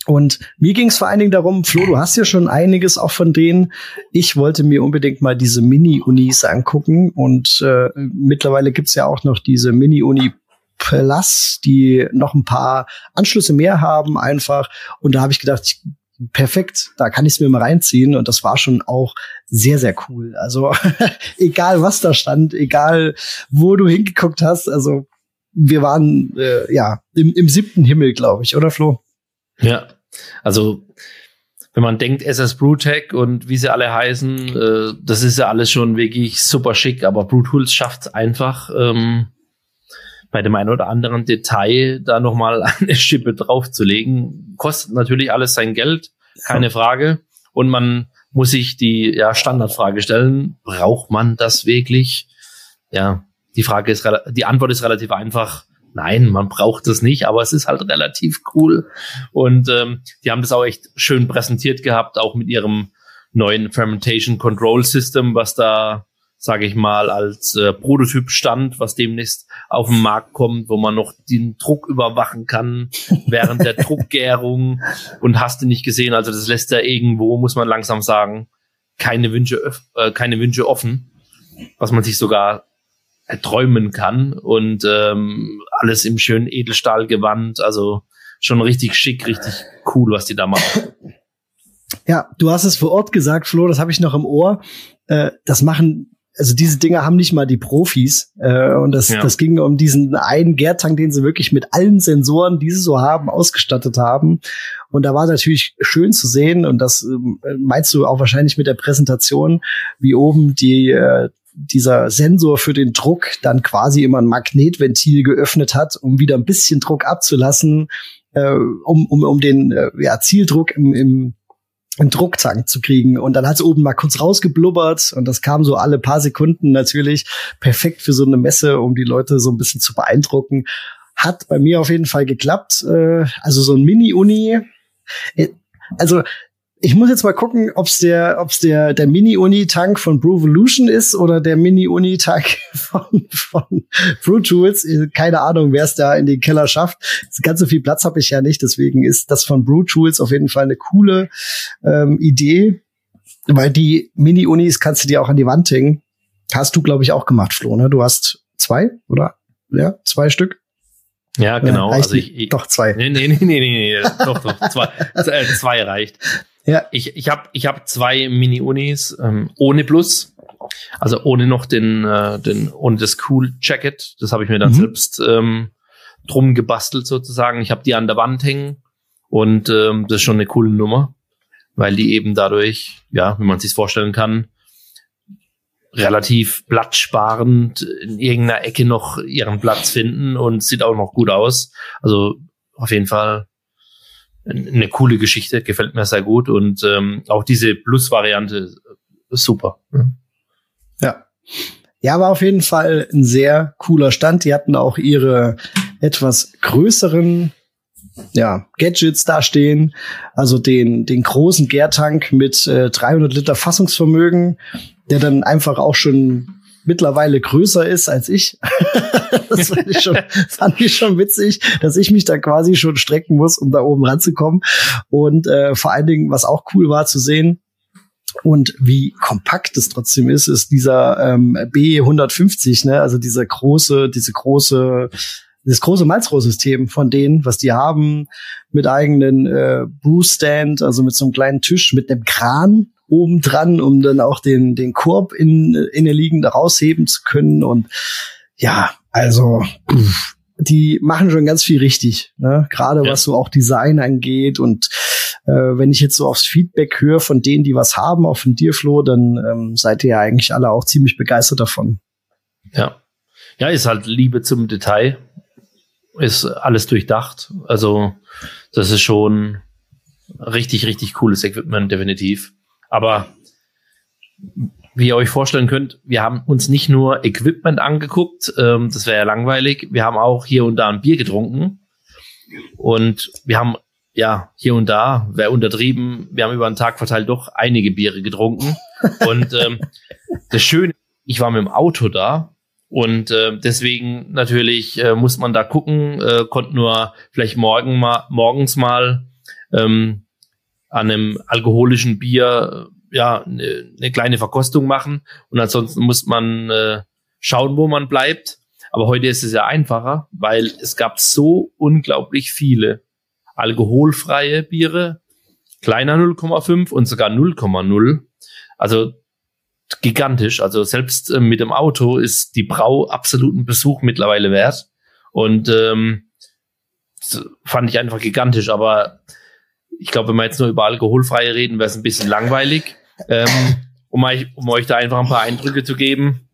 Und mir ging es vor allen Dingen darum, Flo, du hast ja schon einiges auch von denen. Ich wollte mir unbedingt mal diese Mini-Unis angucken. Und äh, mittlerweile gibt's ja auch noch diese Mini-Uni Plus, die noch ein paar Anschlüsse mehr haben einfach. Und da habe ich gedacht, perfekt, da kann ich es mir mal reinziehen. Und das war schon auch sehr, sehr cool. Also *laughs* egal, was da stand, egal, wo du hingeguckt hast, also wir waren äh, ja im, im siebten Himmel, glaube ich, oder Flo? Ja, also wenn man denkt, SS Brewtech und wie sie alle heißen, äh, das ist ja alles schon wirklich super schick, aber Brewtools schafft es einfach, ähm, bei dem einen oder anderen Detail da nochmal *laughs* eine Schippe draufzulegen. Kostet natürlich alles sein Geld, keine Frage. Und man muss sich die ja, Standardfrage stellen, braucht man das wirklich? Ja, die Frage ist, die Antwort ist relativ einfach. Nein, man braucht das nicht, aber es ist halt relativ cool. Und ähm, die haben das auch echt schön präsentiert gehabt, auch mit ihrem neuen Fermentation Control System, was da sage ich mal, als äh, Prototyp stand, was demnächst auf den Markt kommt, wo man noch den Druck überwachen kann *laughs* während der Druckgärung und hast du nicht gesehen. Also das lässt ja irgendwo, muss man langsam sagen, keine Wünsche, äh, keine Wünsche offen, was man sich sogar erträumen kann und ähm, alles im schönen Edelstahlgewand, also schon richtig schick, richtig cool, was die da machen. Ja, du hast es vor Ort gesagt, Flo, das habe ich noch im Ohr. Äh, das machen also diese Dinger haben nicht mal die Profis. Äh, und das, ja. das ging um diesen einen Gärtank, den sie wirklich mit allen Sensoren, die sie so haben, ausgestattet haben. Und da war natürlich schön zu sehen, und das äh, meinst du auch wahrscheinlich mit der Präsentation, wie oben die äh, dieser Sensor für den Druck dann quasi immer ein Magnetventil geöffnet hat, um wieder ein bisschen Druck abzulassen, äh, um, um, um den äh, ja, Zieldruck im, im einen Drucktank zu kriegen. Und dann hat es oben mal kurz rausgeblubbert und das kam so alle paar Sekunden natürlich perfekt für so eine Messe, um die Leute so ein bisschen zu beeindrucken. Hat bei mir auf jeden Fall geklappt. Äh, also so ein Mini-Uni. Äh, also ich muss jetzt mal gucken, ob's der, ob's der, der Mini-Uni-Tank von Brewvolution ist oder der Mini-Uni-Tank *laughs* von, von Brew Tools. Keine Ahnung, wer es da in den Keller schafft. Ganz so viel Platz habe ich ja nicht, deswegen ist das von Brew Tools auf jeden Fall eine coole ähm, Idee, weil die Mini-Unis kannst du dir auch an die Wand hängen. Hast du, glaube ich, auch gemacht, Flo, ne? Du hast zwei, oder? Ja, zwei Stück. Ja, genau. also ich, ich, doch zwei. Nee, nee, nee, nee, nee, doch, doch, zwei, *laughs* äh, zwei reicht. Ja. Ich, ich habe ich hab zwei Mini-Unis ähm, ohne Plus. Also ohne noch den, äh, den ohne das Cool Jacket. Das habe ich mir dann mhm. selbst ähm, drum gebastelt sozusagen. Ich habe die an der Wand hängen und ähm, das ist schon eine coole Nummer, weil die eben dadurch, ja, wie man sich vorstellen kann, relativ platzsparend in irgendeiner Ecke noch ihren Platz finden und sieht auch noch gut aus. Also auf jeden Fall eine coole Geschichte, gefällt mir sehr gut und ähm, auch diese Plus-Variante super. Ja. Ja, war auf jeden Fall ein sehr cooler Stand. Die hatten auch ihre etwas größeren ja, Gadgets da stehen. Also den, den großen Gärtank mit äh, 300 Liter Fassungsvermögen, der dann einfach auch schon mittlerweile größer ist als ich. *laughs* das fand ich, schon, *laughs* fand ich schon witzig, dass ich mich da quasi schon strecken muss, um da oben ranzukommen. Und äh, vor allen Dingen, was auch cool war zu sehen, und wie kompakt es trotzdem ist, ist dieser ähm, B150, ne? Also dieser große, diese große, das große Malzrohrsystem von denen, was die haben, mit eigenen äh, Brewstand, also mit so einem kleinen Tisch, mit einem Kran, oben dran, um dann auch den, den Korb in, in der liegende rausheben zu können. Und ja, also pff, die machen schon ganz viel richtig, ne? Gerade ja. was so auch Design angeht. Und äh, wenn ich jetzt so aufs Feedback höre von denen, die was haben, auch von dir, Flo, dann ähm, seid ihr ja eigentlich alle auch ziemlich begeistert davon. Ja. Ja, ist halt Liebe zum Detail. Ist alles durchdacht. Also, das ist schon richtig, richtig cooles Equipment, definitiv. Aber wie ihr euch vorstellen könnt, wir haben uns nicht nur Equipment angeguckt, ähm, das wäre ja langweilig. Wir haben auch hier und da ein Bier getrunken. Und wir haben ja hier und da, wäre untertrieben, wir haben über den Tag verteilt doch einige Biere getrunken. und ähm, *laughs* das Schöne, ich war mit dem Auto da und äh, deswegen natürlich äh, muss man da gucken, äh, konnte nur vielleicht morgen mal, morgens mal ähm, an einem alkoholischen Bier ja eine, eine kleine Verkostung machen und ansonsten muss man äh, schauen, wo man bleibt. Aber heute ist es ja einfacher, weil es gab so unglaublich viele alkoholfreie Biere, kleiner 0,5 und sogar 0,0. Also gigantisch. Also selbst äh, mit dem Auto ist die Brau absoluten Besuch mittlerweile wert. Und ähm, fand ich einfach gigantisch. Aber ich glaube, wenn wir jetzt nur über alkoholfreie reden, wäre es ein bisschen langweilig. Ähm, um, euch, um euch da einfach ein paar Eindrücke zu geben.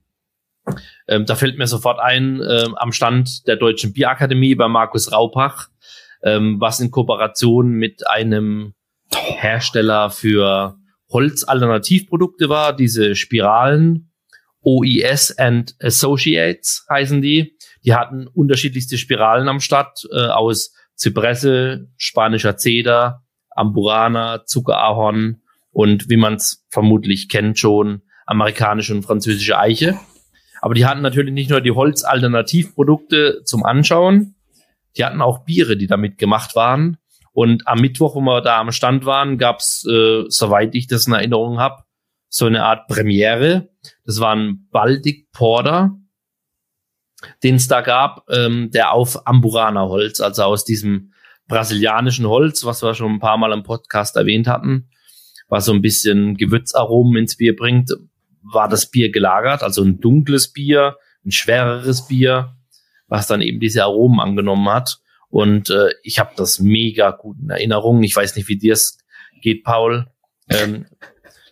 Ähm, da fällt mir sofort ein, ähm, am Stand der Deutschen Bierakademie bei Markus Raupach, ähm, was in Kooperation mit einem Hersteller für Holzalternativprodukte war, diese Spiralen, OES and Associates heißen die. Die hatten unterschiedlichste Spiralen am Start äh, aus Zypresse, spanischer Zeder, Amburana, Zuckerahorn und wie man es vermutlich kennt schon, amerikanische und französische Eiche. Aber die hatten natürlich nicht nur die Holzalternativprodukte zum Anschauen, die hatten auch Biere, die damit gemacht waren. Und am Mittwoch, wo wir da am Stand waren, gab's, äh, soweit ich das in Erinnerung habe, so eine Art Premiere. Das war ein Baltic Porter, den es da gab, ähm, der auf Amburana Holz, also aus diesem brasilianischen Holz, was wir schon ein paar Mal im Podcast erwähnt hatten, was so ein bisschen Gewürzaromen ins Bier bringt, war das Bier gelagert, also ein dunkles Bier, ein schwereres Bier, was dann eben diese Aromen angenommen hat. Und äh, ich habe das mega gut in Erinnerung. Ich weiß nicht, wie dir es geht, Paul. Ähm,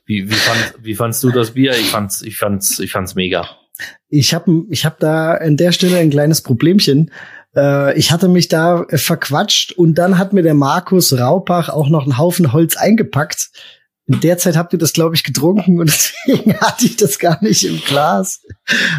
wie, wie, fand, wie fandst du das Bier? Ich fand's, ich fand's, ich fand's mega. Ich habe ich hab da an der Stelle ein kleines Problemchen. Äh, ich hatte mich da verquatscht und dann hat mir der Markus Raupach auch noch einen Haufen Holz eingepackt in der Zeit habt ihr das, glaube ich, getrunken und *laughs* deswegen hatte ich das gar nicht im Glas.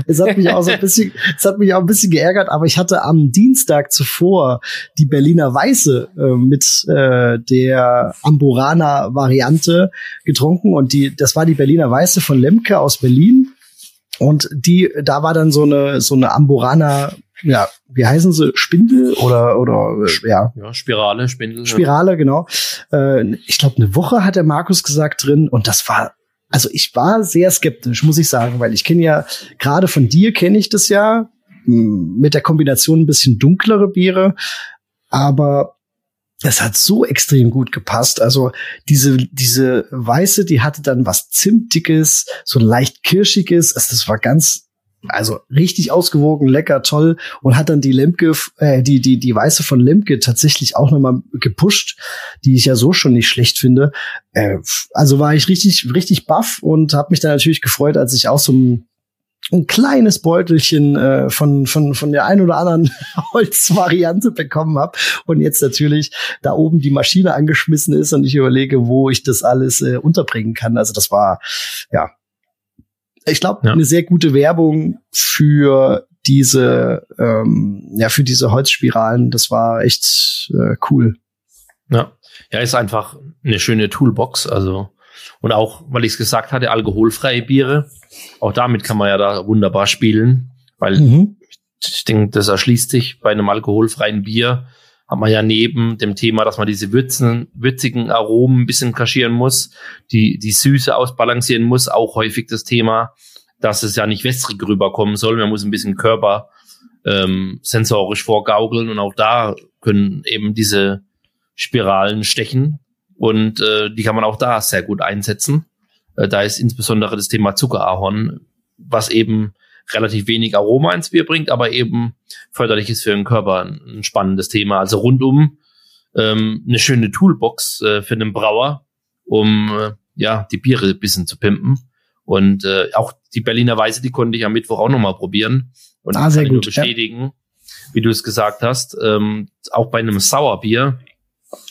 Es hat mich auch so ein bisschen, *laughs* es hat mich auch ein bisschen geärgert, aber ich hatte am Dienstag zuvor die Berliner Weiße äh, mit äh, der Amburana-Variante getrunken und die, das war die Berliner Weiße von Lemke aus Berlin. Und die, da war dann so eine, so eine Amburana ja, wie heißen sie? Spindel oder oder äh, ja. Ja, Spirale, Spindel. Spirale, genau. Äh, ich glaube, eine Woche hat der Markus gesagt drin und das war also ich war sehr skeptisch, muss ich sagen, weil ich kenne ja gerade von dir kenne ich das ja mit der Kombination ein bisschen dunklere Biere, aber es hat so extrem gut gepasst. Also diese, diese Weiße, die hatte dann was Zimtiges, so leicht Kirschiges. Also das war ganz, also richtig ausgewogen, lecker, toll und hat dann die Lemke, äh, die die die Weiße von Lemke tatsächlich auch nochmal gepusht, die ich ja so schon nicht schlecht finde. Äh, also war ich richtig richtig baff und habe mich dann natürlich gefreut, als ich auch so ein, ein kleines Beutelchen äh, von von von der ein oder anderen *laughs* Holzvariante bekommen habe und jetzt natürlich da oben die Maschine angeschmissen ist und ich überlege, wo ich das alles äh, unterbringen kann. Also das war ja ich glaube, ja. eine sehr gute Werbung für diese, ähm, ja, für diese Holzspiralen. Das war echt äh, cool. Ja. Ja, ist einfach eine schöne Toolbox. Also, und auch, weil ich es gesagt hatte, alkoholfreie Biere. Auch damit kann man ja da wunderbar spielen, weil mhm. ich denke, das erschließt sich bei einem alkoholfreien Bier hat man ja neben dem Thema, dass man diese würzen, würzigen Aromen ein bisschen kaschieren muss, die, die Süße ausbalancieren muss, auch häufig das Thema, dass es ja nicht wässrig rüberkommen soll. Man muss ein bisschen Körper ähm, sensorisch vorgaukeln und auch da können eben diese Spiralen stechen und äh, die kann man auch da sehr gut einsetzen. Äh, da ist insbesondere das Thema Zuckerahorn, was eben relativ wenig Aroma ins Bier bringt, aber eben förderlich ist für den Körper ein spannendes Thema. Also rundum ähm, eine schöne Toolbox äh, für einen Brauer, um äh, ja die Biere ein bisschen zu pimpen. Und äh, auch die Berliner Weise, die konnte ich am Mittwoch auch nochmal probieren und ah, sehr kann gut, bestätigen, ja. wie du es gesagt hast. Ähm, auch bei einem Sauerbier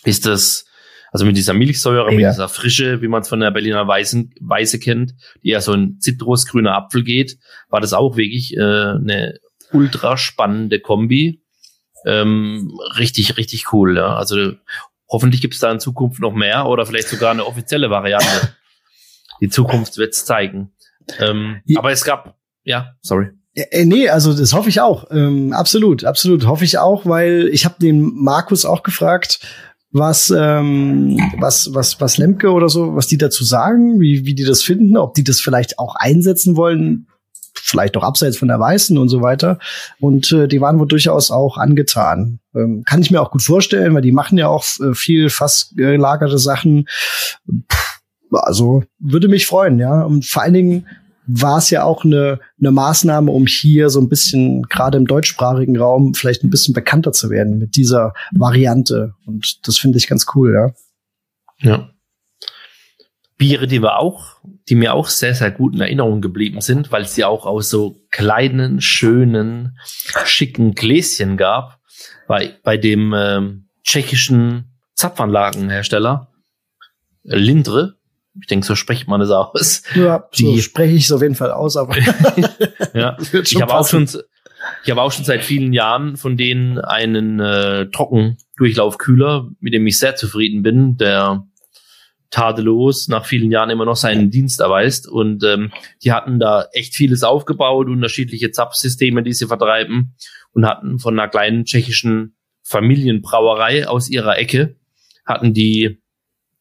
ist das also mit dieser Milchsäure, ja. mit dieser Frische, wie man es von der Berliner Weißen, Weiße kennt, die ja so ein zitrusgrüner Apfel geht, war das auch wirklich äh, eine ultra spannende Kombi. Ähm, richtig, richtig cool. Ja. Also hoffentlich gibt es da in Zukunft noch mehr oder vielleicht sogar eine offizielle Variante. *laughs* Die Zukunft wird es zeigen. Ähm, ja. Aber es gab, ja, sorry. Äh, nee, also das hoffe ich auch. Ähm, absolut, absolut hoffe ich auch, weil ich habe den Markus auch gefragt, was, ähm, was, was, was Lemke oder so, was die dazu sagen, wie, wie die das finden, ob die das vielleicht auch einsetzen wollen, vielleicht auch abseits von der Weißen und so weiter. Und äh, die waren wohl durchaus auch angetan. Ähm, kann ich mir auch gut vorstellen, weil die machen ja auch äh, viel fast gelagerte Sachen. Puh, also würde mich freuen, ja. Und vor allen Dingen war es ja auch eine, eine Maßnahme, um hier so ein bisschen, gerade im deutschsprachigen Raum, vielleicht ein bisschen bekannter zu werden mit dieser Variante. Und das finde ich ganz cool, ja. Ja. Biere, die wir auch, die mir auch sehr, sehr gut in Erinnerung geblieben sind, weil es sie auch aus so kleinen, schönen, schicken Gläschen gab, bei, bei dem ähm, tschechischen Zapfanlagenhersteller Lindre, ich denke, so spricht man es aus. Ja, so spreche ich es auf jeden Fall aus, aber *laughs* *laughs* ja. ich habe auch schon, ich habe auch schon seit vielen Jahren von denen einen äh, Trockendurchlaufkühler, mit dem ich sehr zufrieden bin, der tadellos nach vielen Jahren immer noch seinen Dienst erweist. Und ähm, die hatten da echt vieles aufgebaut, unterschiedliche Zapfsysteme, die sie vertreiben und hatten von einer kleinen tschechischen Familienbrauerei aus ihrer Ecke hatten die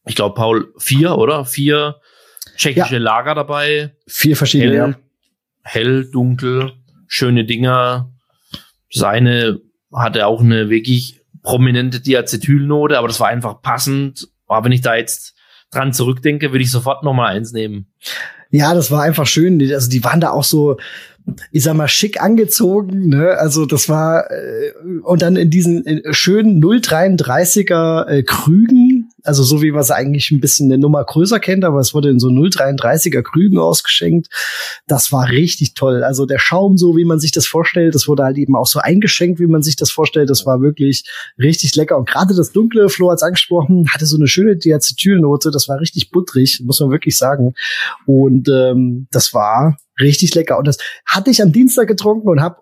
ich glaube, Paul, vier, oder? Vier tschechische ja. Lager dabei. Vier verschiedene, hell, ja. hell, dunkel, schöne Dinger. Seine hatte auch eine wirklich prominente Diacetylnote, aber das war einfach passend. Aber wenn ich da jetzt dran zurückdenke, würde ich sofort noch mal eins nehmen. Ja, das war einfach schön. Also die waren da auch so, ich sag mal, schick angezogen. Ne? Also das war äh, und dann in diesen in schönen 033er äh, Krügen also so wie man es eigentlich ein bisschen eine Nummer größer kennt, aber es wurde in so 0,33er Krügen ausgeschenkt. Das war richtig toll. Also der Schaum, so wie man sich das vorstellt, das wurde halt eben auch so eingeschenkt, wie man sich das vorstellt. Das war wirklich richtig lecker. Und gerade das dunkle, Flo hat's angesprochen, hatte so eine schöne Diacetylnote. Das war richtig butterig, muss man wirklich sagen. Und ähm, das war richtig lecker. Und das hatte ich am Dienstag getrunken und habe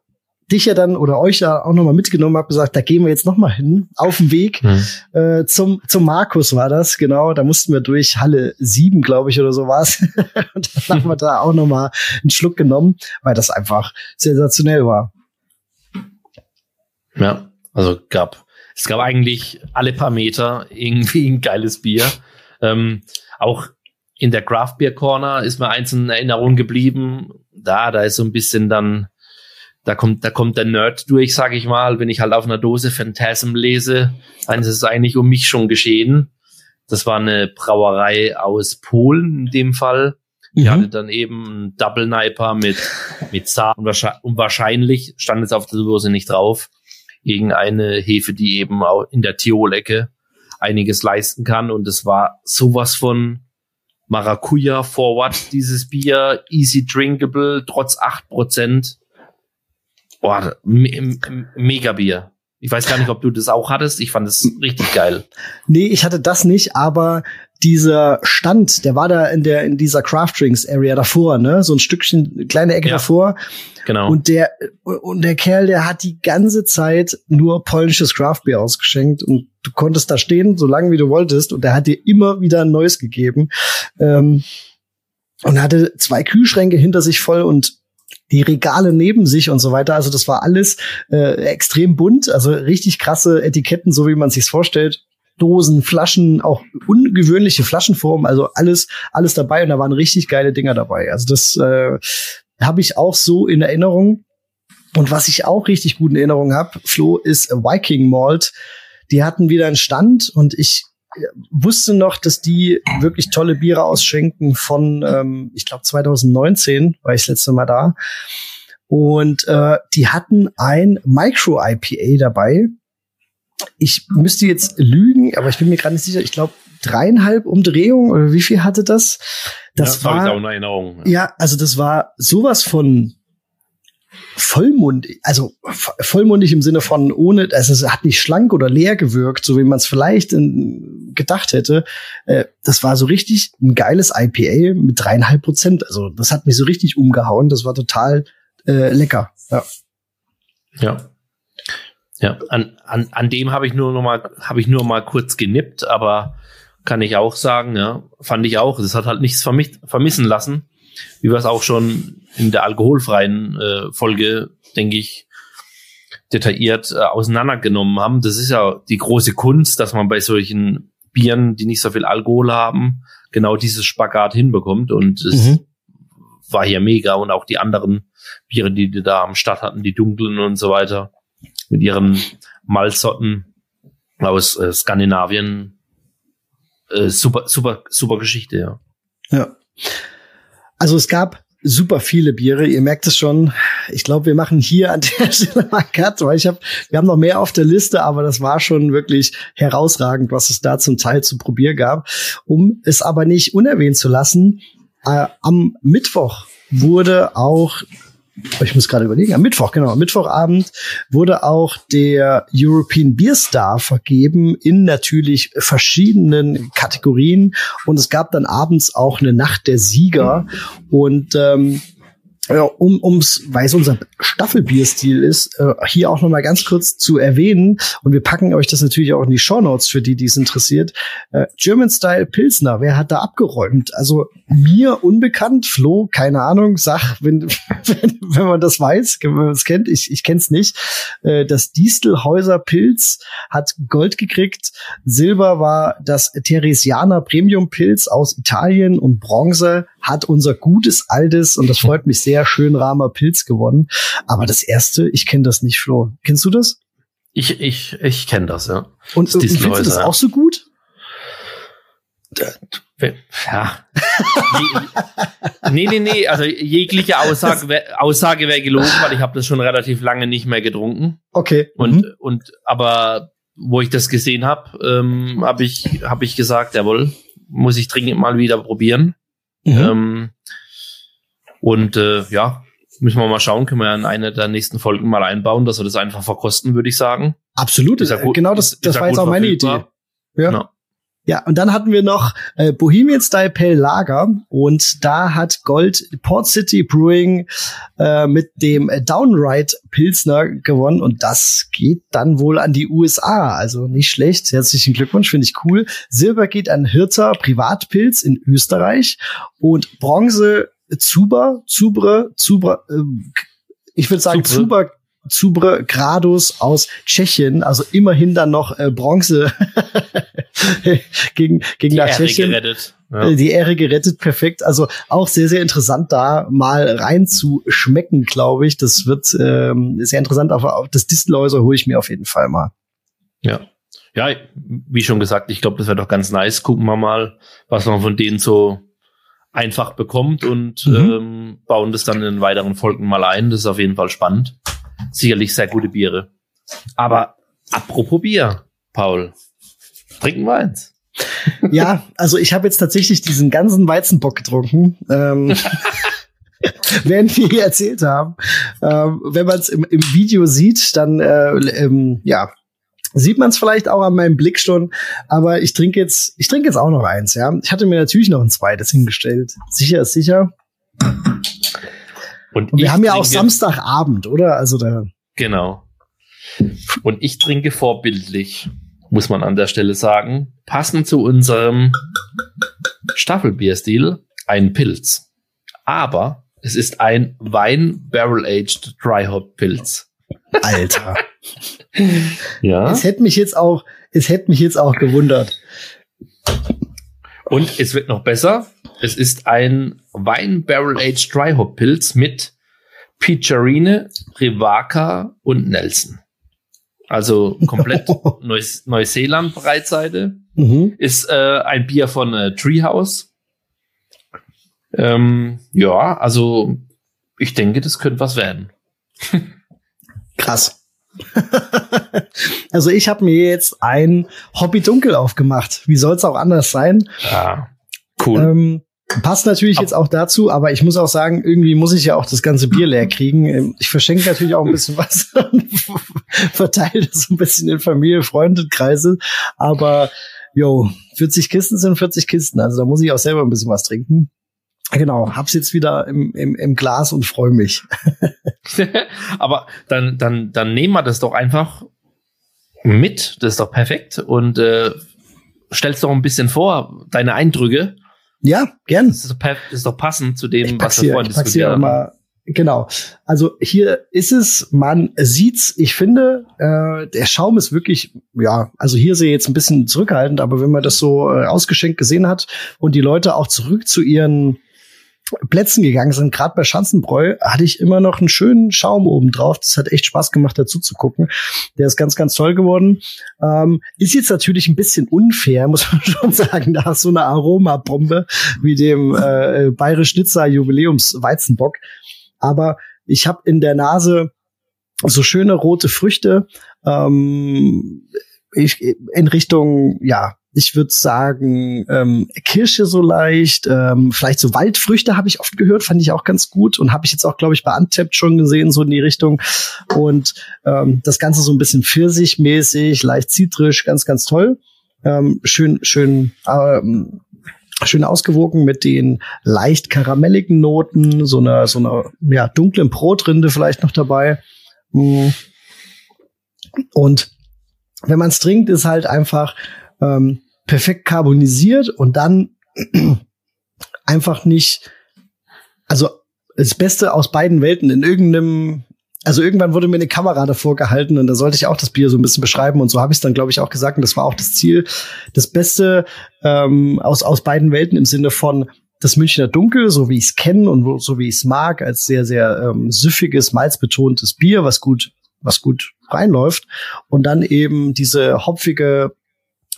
dich ja dann oder euch ja auch nochmal mitgenommen, habe gesagt, da gehen wir jetzt nochmal hin, auf dem Weg mhm. äh, zum, zum Markus war das, genau, da mussten wir durch Halle 7, glaube ich, oder so war's. *laughs* und dann haben wir da auch nochmal einen Schluck genommen, weil das einfach sensationell war. Ja, also gab, es gab eigentlich alle paar Meter irgendwie ein geiles Bier. Ähm, auch in der Craft Beer Corner ist mir eins in Erinnerung geblieben. Da, da ist so ein bisschen dann da kommt, da kommt der Nerd durch, sage ich mal, wenn ich halt auf einer Dose Phantasm lese, dann ist es eigentlich um mich schon geschehen. Das war eine Brauerei aus Polen in dem Fall. Die mhm. hatte dann eben einen Double Niper mit, mit Saar und, und wahrscheinlich stand es auf der Dose nicht drauf. Irgendeine Hefe, die eben auch in der Tiolecke einiges leisten kann. Und es war sowas von Maracuja Forward, dieses Bier, easy drinkable, trotz acht Prozent. Boah, me mega Bier. Ich weiß gar nicht, ob du das auch hattest. Ich fand es richtig geil. Nee, ich hatte das nicht, aber dieser Stand, der war da in der in dieser Craft Drinks Area davor, ne? So ein Stückchen kleine Ecke ja, davor. Genau. Und der und der Kerl, der hat die ganze Zeit nur polnisches Craft Beer ausgeschenkt und du konntest da stehen, so lange wie du wolltest und der hat dir immer wieder ein neues gegeben. Ähm, und hatte zwei Kühlschränke hinter sich voll und die Regale neben sich und so weiter. Also das war alles äh, extrem bunt, also richtig krasse Etiketten, so wie man sich's vorstellt. Dosen, Flaschen, auch ungewöhnliche Flaschenformen, also alles, alles dabei und da waren richtig geile Dinger dabei. Also das äh, habe ich auch so in Erinnerung. Und was ich auch richtig gut in Erinnerung habe, Flo, ist Viking Malt. Die hatten wieder einen Stand und ich wusste noch, dass die wirklich tolle Biere ausschenken von, ähm, ich glaube 2019 war ich das letzte Mal da. Und äh, die hatten ein Micro-IPA dabei. Ich müsste jetzt lügen, aber ich bin mir gerade nicht sicher. Ich glaube dreieinhalb Umdrehungen oder wie viel hatte das? Das ja, war, auch eine Erinnerung. Ja. ja, also das war sowas von vollmundig, also vollmundig im Sinne von ohne, also es hat nicht schlank oder leer gewirkt, so wie man es vielleicht in, gedacht hätte. Äh, das war so richtig ein geiles IPA mit dreieinhalb Prozent. Also das hat mich so richtig umgehauen. Das war total äh, lecker. Ja. Ja. Ja, an, an, an dem habe ich nur noch mal habe ich nur mal kurz genippt, aber kann ich auch sagen, ja, fand ich auch. Das hat halt nichts vermis vermissen lassen wie wir es auch schon in der alkoholfreien äh, Folge, denke ich, detailliert äh, auseinandergenommen haben. Das ist ja die große Kunst, dass man bei solchen Bieren, die nicht so viel Alkohol haben, genau dieses Spagat hinbekommt. Und es mhm. war hier mega. Und auch die anderen Biere, die die da am Start hatten, die dunklen und so weiter, mit ihren Malzsorten aus äh, Skandinavien. Äh, super, super, super Geschichte, ja. Ja. Also es gab super viele Biere. Ihr merkt es schon. Ich glaube, wir machen hier an der *laughs* Stelle mal Cut, weil ich habe, wir haben noch mehr auf der Liste, aber das war schon wirklich herausragend, was es da zum Teil zu probieren gab. Um es aber nicht unerwähnt zu lassen, äh, am Mittwoch wurde auch ich muss gerade überlegen, am Mittwoch, genau, am Mittwochabend wurde auch der European Beer Star vergeben in natürlich verschiedenen Kategorien. Und es gab dann abends auch eine Nacht der Sieger. Und ähm, ja, um, ums, weil es unser Staffelbierstil ist, äh, hier auch noch mal ganz kurz zu erwähnen und wir packen euch das natürlich auch in die Show Notes für die, die es interessiert. Äh, German Style Pilsner, wer hat da abgeräumt? Also mir unbekannt, Flo, keine Ahnung, sag, wenn, *laughs* wenn, wenn man das weiß, wenn man es kennt, ich, ich kenn's nicht. Äh, das Distelhäuser Pilz hat Gold gekriegt, Silber war das Theresianer Premium Pilz aus Italien und Bronze hat unser gutes altes, und das freut mich sehr, schön Rahmer Pilz gewonnen. Aber das erste, ich kenne das nicht, Flo. Kennst du das? Ich, ich, ich kenne das, ja. Und, und findest du das auch so gut? Ja. nee, nee, nee. Also jegliche Aussage, wär, Aussage wäre gelogen, weil ich habe das schon relativ lange nicht mehr getrunken. Okay. Und, mhm. und aber wo ich das gesehen habe, ähm, habe ich, hab ich gesagt, jawohl, muss ich dringend mal wieder probieren. Mhm. Ähm, und äh, ja, müssen wir mal schauen, können wir ja in eine der nächsten Folgen mal einbauen, dass wir das einfach verkosten, würde ich sagen. Absolut, ja gut, genau das, das war jetzt auch meine verfügbar. Idee. Ja. Genau. Ja, und dann hatten wir noch äh, Bohemian Style Pale Lager und da hat Gold Port City Brewing äh, mit dem Downright Pilsner gewonnen und das geht dann wohl an die USA. Also nicht schlecht. Herzlichen Glückwunsch, finde ich cool. Silber geht an Hirter Privatpilz in Österreich und Bronze Zuber, Zubre, Zuber, äh, ich würde sagen Zuber Zubre Gradus aus Tschechien, also immerhin dann noch äh, Bronze *laughs* gegen, gegen die Ehre gerettet. Ja. Äh, die Ehre gerettet, perfekt. Also auch sehr, sehr interessant da mal rein zu schmecken, glaube ich. Das wird ähm, sehr interessant, aber das Distelhäuser hole ich mir auf jeden Fall mal. Ja. Ja, wie schon gesagt, ich glaube, das wäre doch ganz nice. Gucken wir mal, was man von denen so einfach bekommt und mhm. ähm, bauen das dann in weiteren Folgen mal ein. Das ist auf jeden Fall spannend sicherlich sehr gute Biere. Aber apropos Bier, Paul, trinken wir eins. *laughs* Ja, also ich habe jetzt tatsächlich diesen ganzen Weizenbock getrunken. Ähm, *laughs* während wir hier erzählt haben. Ähm, wenn man es im, im, Video sieht, dann äh, ähm, ja, sieht man es vielleicht auch an meinem Blick schon. Aber ich trinke jetzt, ich trinke jetzt auch noch eins. Ja, ich hatte mir natürlich noch ein zweites hingestellt. Sicher ist sicher. Und, Und wir haben ja auch Samstagabend, oder? Also da. Genau. Und ich trinke vorbildlich, muss man an der Stelle sagen, passend zu unserem Staffelbierstil, ein Pilz. Aber es ist ein Wein Barrel Aged Dry Hop Pilz. Alter. *laughs* ja. Es hätte mich jetzt auch, es hätte mich jetzt auch gewundert. Und es wird noch besser. Es ist ein Wein Barrel Aged Dry Hop Pilz mit Pizzerine, Rivaka und Nelson. Also komplett *laughs* Neus Neuseeland Breitseite. Mhm. Ist äh, ein Bier von äh, Treehouse. Ähm, ja, also ich denke, das könnte was werden. Krass. *laughs* also ich habe mir jetzt ein Hobby Dunkel aufgemacht. Wie soll es auch anders sein? Ja, cool. Ähm, Passt natürlich jetzt auch dazu, aber ich muss auch sagen, irgendwie muss ich ja auch das ganze Bier leer kriegen. Ähm, ich verschenke natürlich auch ein bisschen was *laughs* und verteile das so ein bisschen in Familie, Freundekreise. Aber jo, 40 Kisten sind 40 Kisten. Also da muss ich auch selber ein bisschen was trinken. Genau, hab's jetzt wieder im, im, im Glas und freue mich. *laughs* aber dann, dann, dann nehmen wir das doch einfach mit. Das ist doch perfekt. Und äh, stellst doch ein bisschen vor, deine Eindrücke ja, gern. Das ist, doch, das ist doch passend zu dem, was wir vorhin diskutiert haben. Genau. Also hier ist es, man sieht's, ich finde, äh, der Schaum ist wirklich, ja, also hier sehe ich jetzt ein bisschen zurückhaltend, aber wenn man das so äh, ausgeschenkt gesehen hat und die Leute auch zurück zu ihren Plätzen gegangen sind, gerade bei Schanzenbräu, hatte ich immer noch einen schönen Schaum oben drauf. Das hat echt Spaß gemacht, dazu zu gucken. Der ist ganz, ganz toll geworden. Ähm, ist jetzt natürlich ein bisschen unfair, *laughs* muss man schon sagen, nach so einer Aromabombe wie dem äh, Bayerisch Schnitzer Jubiläums Weizenbock. Aber ich habe in der Nase so schöne rote Früchte ähm, ich, in Richtung, ja, ich würde sagen, ähm, Kirsche so leicht, ähm, vielleicht so Waldfrüchte habe ich oft gehört, fand ich auch ganz gut und habe ich jetzt auch, glaube ich, bei Untapped schon gesehen, so in die Richtung. Und ähm, das Ganze so ein bisschen pfirsichmäßig, leicht zitrisch, ganz, ganz toll. Ähm, schön, schön, ähm, schön ausgewogen mit den leicht karamelligen Noten, so einer, so einer, ja, dunklen Brotrinde vielleicht noch dabei. Mm. Und wenn man es trinkt, ist halt einfach ähm, perfekt carbonisiert und dann *clears throat* einfach nicht, also das Beste aus beiden Welten in irgendeinem also irgendwann wurde mir eine Kamera davor gehalten und da sollte ich auch das Bier so ein bisschen beschreiben und so habe ich es dann, glaube ich, auch gesagt und das war auch das Ziel. Das Beste ähm, aus, aus beiden Welten im Sinne von das Münchner Dunkel, so wie ich es kenne und wo, so wie ich es mag, als sehr, sehr ähm, süffiges, malzbetontes Bier, was gut, was gut reinläuft. Und dann eben diese hopfige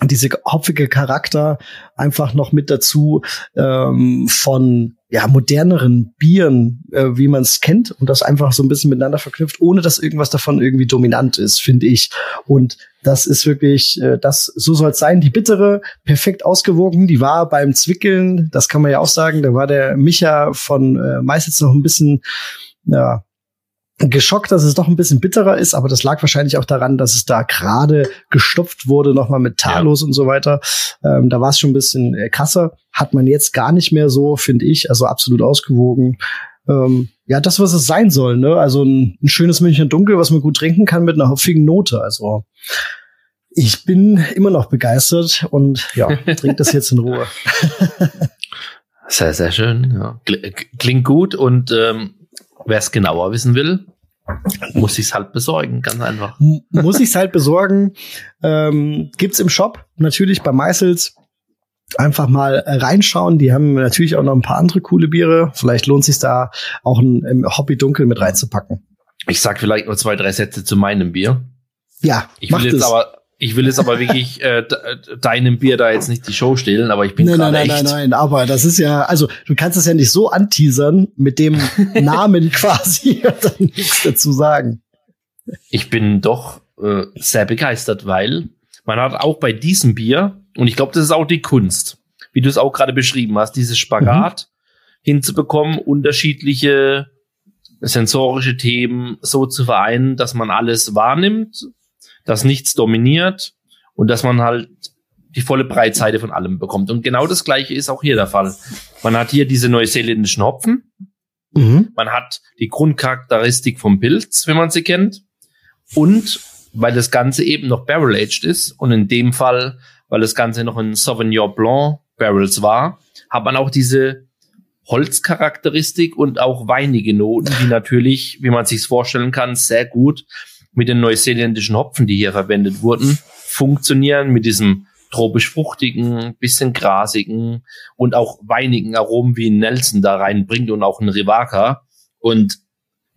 diese hopfige Charakter einfach noch mit dazu ähm, von ja moderneren Bieren, äh, wie man es kennt und das einfach so ein bisschen miteinander verknüpft, ohne dass irgendwas davon irgendwie dominant ist, finde ich. Und Das ist wirklich, äh, das so soll es sein. Die bittere, perfekt ausgewogen. Die war beim Zwickeln, das kann man ja auch sagen. Da war der Micha von äh, meist jetzt noch ein bisschen ja, geschockt, dass es doch ein bisschen bitterer ist, aber das lag wahrscheinlich auch daran, dass es da gerade gestopft wurde, nochmal mit Talos ja. und so weiter. Ähm, da war es schon ein bisschen äh, krasser. Hat man jetzt gar nicht mehr so, finde ich, also absolut ausgewogen. Ähm, ja, das, was es sein soll, ne? Also ein, ein schönes München Dunkel, was man gut trinken kann mit einer hopfigen Note. Also ich bin immer noch begeistert und ja, *laughs* trink das jetzt in Ruhe. sehr, sehr schön. Ja. Klingt gut und ähm, wer es genauer wissen will, muss ich es halt besorgen, ganz einfach. Muss ich es halt besorgen. Ähm, gibt's im Shop, natürlich bei Meißels. Einfach mal reinschauen. Die haben natürlich auch noch ein paar andere coole Biere. Vielleicht lohnt sich da auch ein, ein Hobby Dunkel mit reinzupacken. Ich sag vielleicht nur zwei, drei Sätze zu meinem Bier. Ja, ich will jetzt es. aber ich will jetzt aber wirklich *laughs* äh, deinem Bier da jetzt nicht die Show stehlen, aber ich bin nein, gerade nein, nein, nein, nein, aber das ist ja, also du kannst es ja nicht so anteasern mit dem *laughs* Namen quasi *laughs* und dann nichts dazu sagen. Ich bin doch äh, sehr begeistert, weil man hat auch bei diesem Bier, und ich glaube, das ist auch die Kunst, wie du es auch gerade beschrieben hast, dieses Spagat mhm. hinzubekommen, unterschiedliche sensorische Themen so zu vereinen, dass man alles wahrnimmt, dass nichts dominiert und dass man halt die volle Breitseite von allem bekommt. Und genau das gleiche ist auch hier der Fall. Man hat hier diese neuseeländischen Hopfen. Mhm. Man hat die Grundcharakteristik vom Pilz, wenn man sie kennt. Und weil das Ganze eben noch barrel-aged ist und in dem Fall, weil das Ganze noch in Sauvignon Blanc Barrels war, hat man auch diese Holzcharakteristik und auch weinige Noten, die natürlich, wie man sich vorstellen kann, sehr gut mit den neuseeländischen Hopfen, die hier verwendet wurden, funktionieren mit diesem tropisch fruchtigen, bisschen grasigen und auch weinigen Aromen wie Nelson da reinbringt und auch ein Rivaka. Und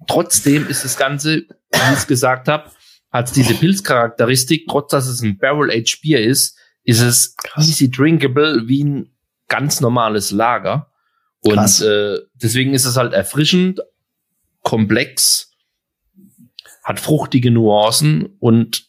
trotzdem ist das Ganze, wie ich es gesagt habe, hat diese Pilzcharakteristik, trotz dass es ein Barrel-Aged Bier ist, ist es easy drinkable wie ein ganz normales Lager. Und äh, deswegen ist es halt erfrischend, komplex hat fruchtige Nuancen und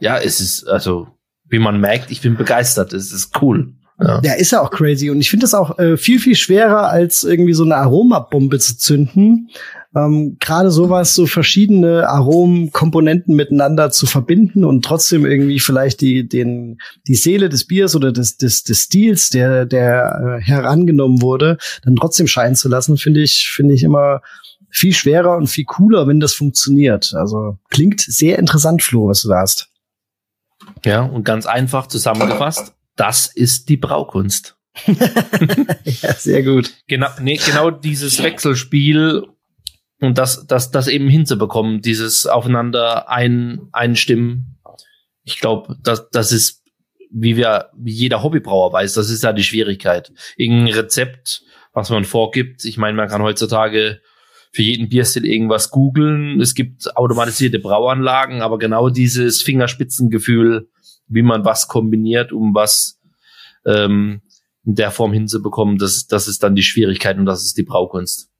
ja, es ist, also, wie man merkt, ich bin begeistert. Es ist cool. Ja, ja ist ja auch crazy. Und ich finde es auch äh, viel, viel schwerer, als irgendwie so eine Aromabombe zu zünden. Ähm, Gerade sowas, so verschiedene Aromenkomponenten miteinander zu verbinden und trotzdem irgendwie vielleicht die, den, die Seele des Biers oder des, des, des Stils, der, der äh, herangenommen wurde, dann trotzdem scheinen zu lassen, finde ich, finde ich immer viel schwerer und viel cooler, wenn das funktioniert. Also klingt sehr interessant, Flo, was du da hast. Ja, und ganz einfach zusammengefasst, das ist die Braukunst. *laughs* ja, sehr gut. Genau, nee, genau dieses Wechselspiel und das, das, das eben hinzubekommen, dieses aufeinander ein, einstimmen. Ich glaube, das, das ist, wie wir, wie jeder Hobbybrauer weiß, das ist ja die Schwierigkeit. Irgendein Rezept, was man vorgibt. Ich meine, man kann heutzutage für jeden Bierstil irgendwas googeln. Es gibt automatisierte Brauanlagen, aber genau dieses Fingerspitzengefühl, wie man was kombiniert, um was ähm, in der Form hinzubekommen, das, das ist dann die Schwierigkeit und das ist die Braukunst.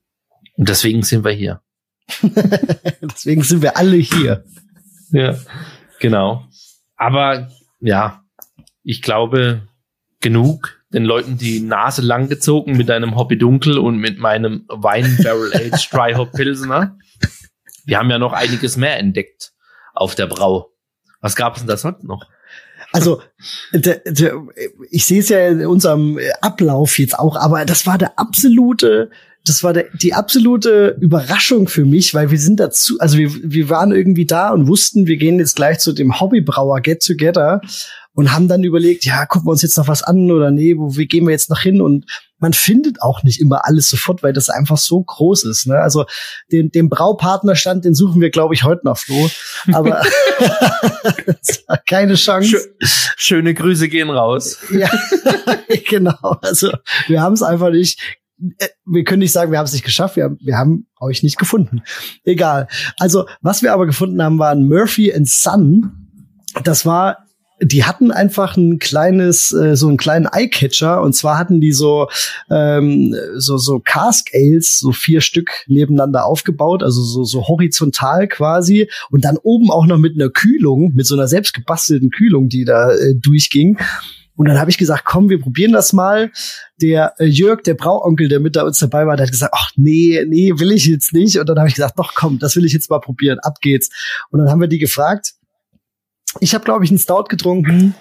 Und deswegen sind wir hier. *laughs* deswegen sind wir alle hier. Ja, genau. Aber ja, ich glaube, genug den Leuten die Nase lang gezogen mit einem Hobby Dunkel und mit meinem Wein Barrel Aged *laughs* Dry Hop Pilsener. Wir haben ja noch einiges mehr entdeckt auf der Brau. Was gab es denn da sonst noch? Also, de, de, ich sehe es ja in unserem Ablauf jetzt auch, aber das war der absolute, das war der, die absolute Überraschung für mich, weil wir sind dazu, also wir, wir waren irgendwie da und wussten, wir gehen jetzt gleich zu dem Hobbybrauer Get Together und haben dann überlegt, ja, gucken wir uns jetzt noch was an oder nee, wo wie gehen wir jetzt noch hin? Und man findet auch nicht immer alles sofort, weil das einfach so groß ist. Ne? Also den, den Braupartnerstand, den suchen wir, glaube ich, heute noch, Flo. Aber *laughs* *laughs* keine Chance. Schöne Grüße gehen raus. *laughs* ja, genau. Also wir haben es einfach nicht äh, wir können nicht sagen, wir haben es nicht geschafft, wir haben, wir haben euch nicht gefunden. Egal. Also, was wir aber gefunden haben, waren Murphy and Son. Das war die hatten einfach ein kleines, äh, so einen kleinen Eyecatcher und zwar hatten die so ähm, so so Cask Ales, so vier Stück nebeneinander aufgebaut, also so so horizontal quasi und dann oben auch noch mit einer Kühlung, mit so einer selbstgebastelten Kühlung, die da äh, durchging. Und dann habe ich gesagt, komm, wir probieren das mal. Der äh, Jörg, der Brauonkel, der mit da uns dabei war, der hat gesagt, ach nee, nee, will ich jetzt nicht. Und dann habe ich gesagt, doch komm, das will ich jetzt mal probieren. Ab geht's. Und dann haben wir die gefragt, ich habe, glaube ich, einen Stout getrunken.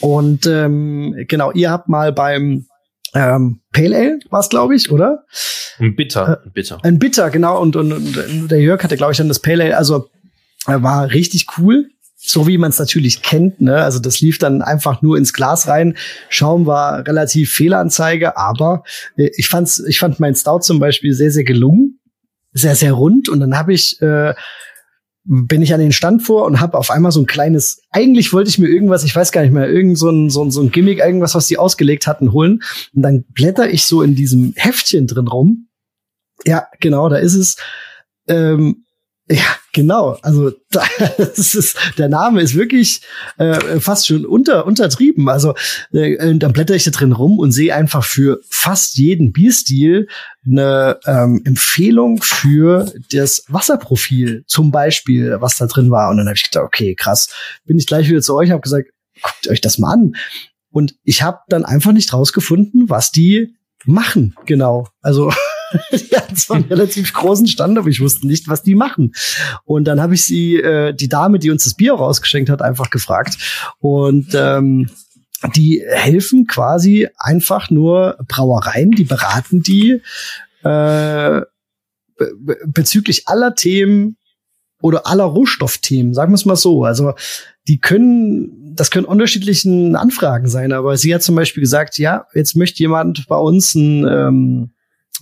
Und ähm, genau, ihr habt mal beim ähm, Pale Ale war glaube ich, oder? Ein Bitter, ein Bitter. Ein Bitter, genau. Und, und, und der Jörg hatte, glaube ich, dann das Pale Ale. Also äh, war richtig cool. So wie man es natürlich kennt, ne? Also das lief dann einfach nur ins Glas rein. Schaum war relativ Fehleranzeige, aber äh, ich fand's, ich fand mein Stout zum Beispiel sehr, sehr gelungen, sehr, sehr rund. Und dann habe ich äh, bin ich an den Stand vor und habe auf einmal so ein kleines, eigentlich wollte ich mir irgendwas, ich weiß gar nicht mehr, irgend so ein, so ein, so ein Gimmick, irgendwas, was die ausgelegt hatten, holen. Und dann blätter ich so in diesem Heftchen drin rum. Ja, genau, da ist es. Ähm, ja, genau. Also *laughs* das ist, der Name ist wirklich äh, fast schon unter, untertrieben. Also äh, dann blätter ich da drin rum und sehe einfach für fast jeden Bierstil eine ähm, Empfehlung für das Wasserprofil, zum Beispiel, was da drin war. Und dann habe ich gedacht, okay, krass. Bin ich gleich wieder zu euch, habe gesagt, guckt euch das mal an. Und ich habe dann einfach nicht rausgefunden, was die machen, genau. Also *laughs* *laughs* die hatten zwar einen relativ großen Stand, aber ich wusste nicht, was die machen. Und dann habe ich sie, äh, die Dame, die uns das Bier rausgeschenkt hat, einfach gefragt. Und ähm, die helfen quasi einfach nur Brauereien, die beraten die äh, bezüglich aller Themen oder aller Rohstoffthemen, sagen wir es mal so. Also die können, das können unterschiedlichen Anfragen sein, aber sie hat zum Beispiel gesagt, ja, jetzt möchte jemand bei uns ein ähm,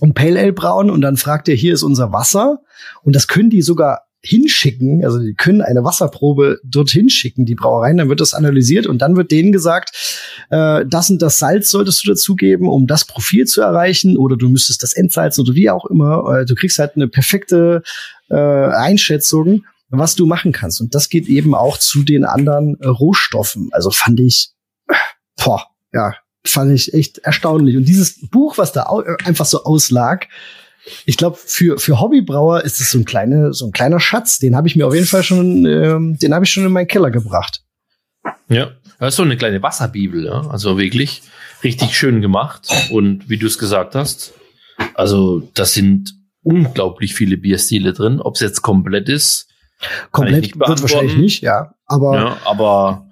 ein Pale Ale brauen und dann fragt er, hier ist unser Wasser. Und das können die sogar hinschicken, also die können eine Wasserprobe dorthin schicken, die Brauereien, dann wird das analysiert und dann wird denen gesagt, äh, das und das Salz solltest du dazugeben, um das Profil zu erreichen, oder du müsstest das entsalzen oder wie auch immer. Äh, du kriegst halt eine perfekte äh, Einschätzung, was du machen kannst. Und das geht eben auch zu den anderen äh, Rohstoffen. Also fand ich, äh, boah, ja, fand ich echt erstaunlich. Und dieses Buch, was da einfach so auslag, ich glaube, für, für Hobbybrauer ist es so ein, kleine, so ein kleiner Schatz. Den habe ich mir auf jeden Fall schon, ähm, den habe ich schon in meinen Keller gebracht. Ja, das ist so eine kleine Wasserbibel, ja. Also wirklich richtig schön gemacht. Und wie du es gesagt hast, also das sind unglaublich viele Bierstile drin. Ob es jetzt komplett ist, komplett wird wahrscheinlich nicht, ja. Aber, ja, aber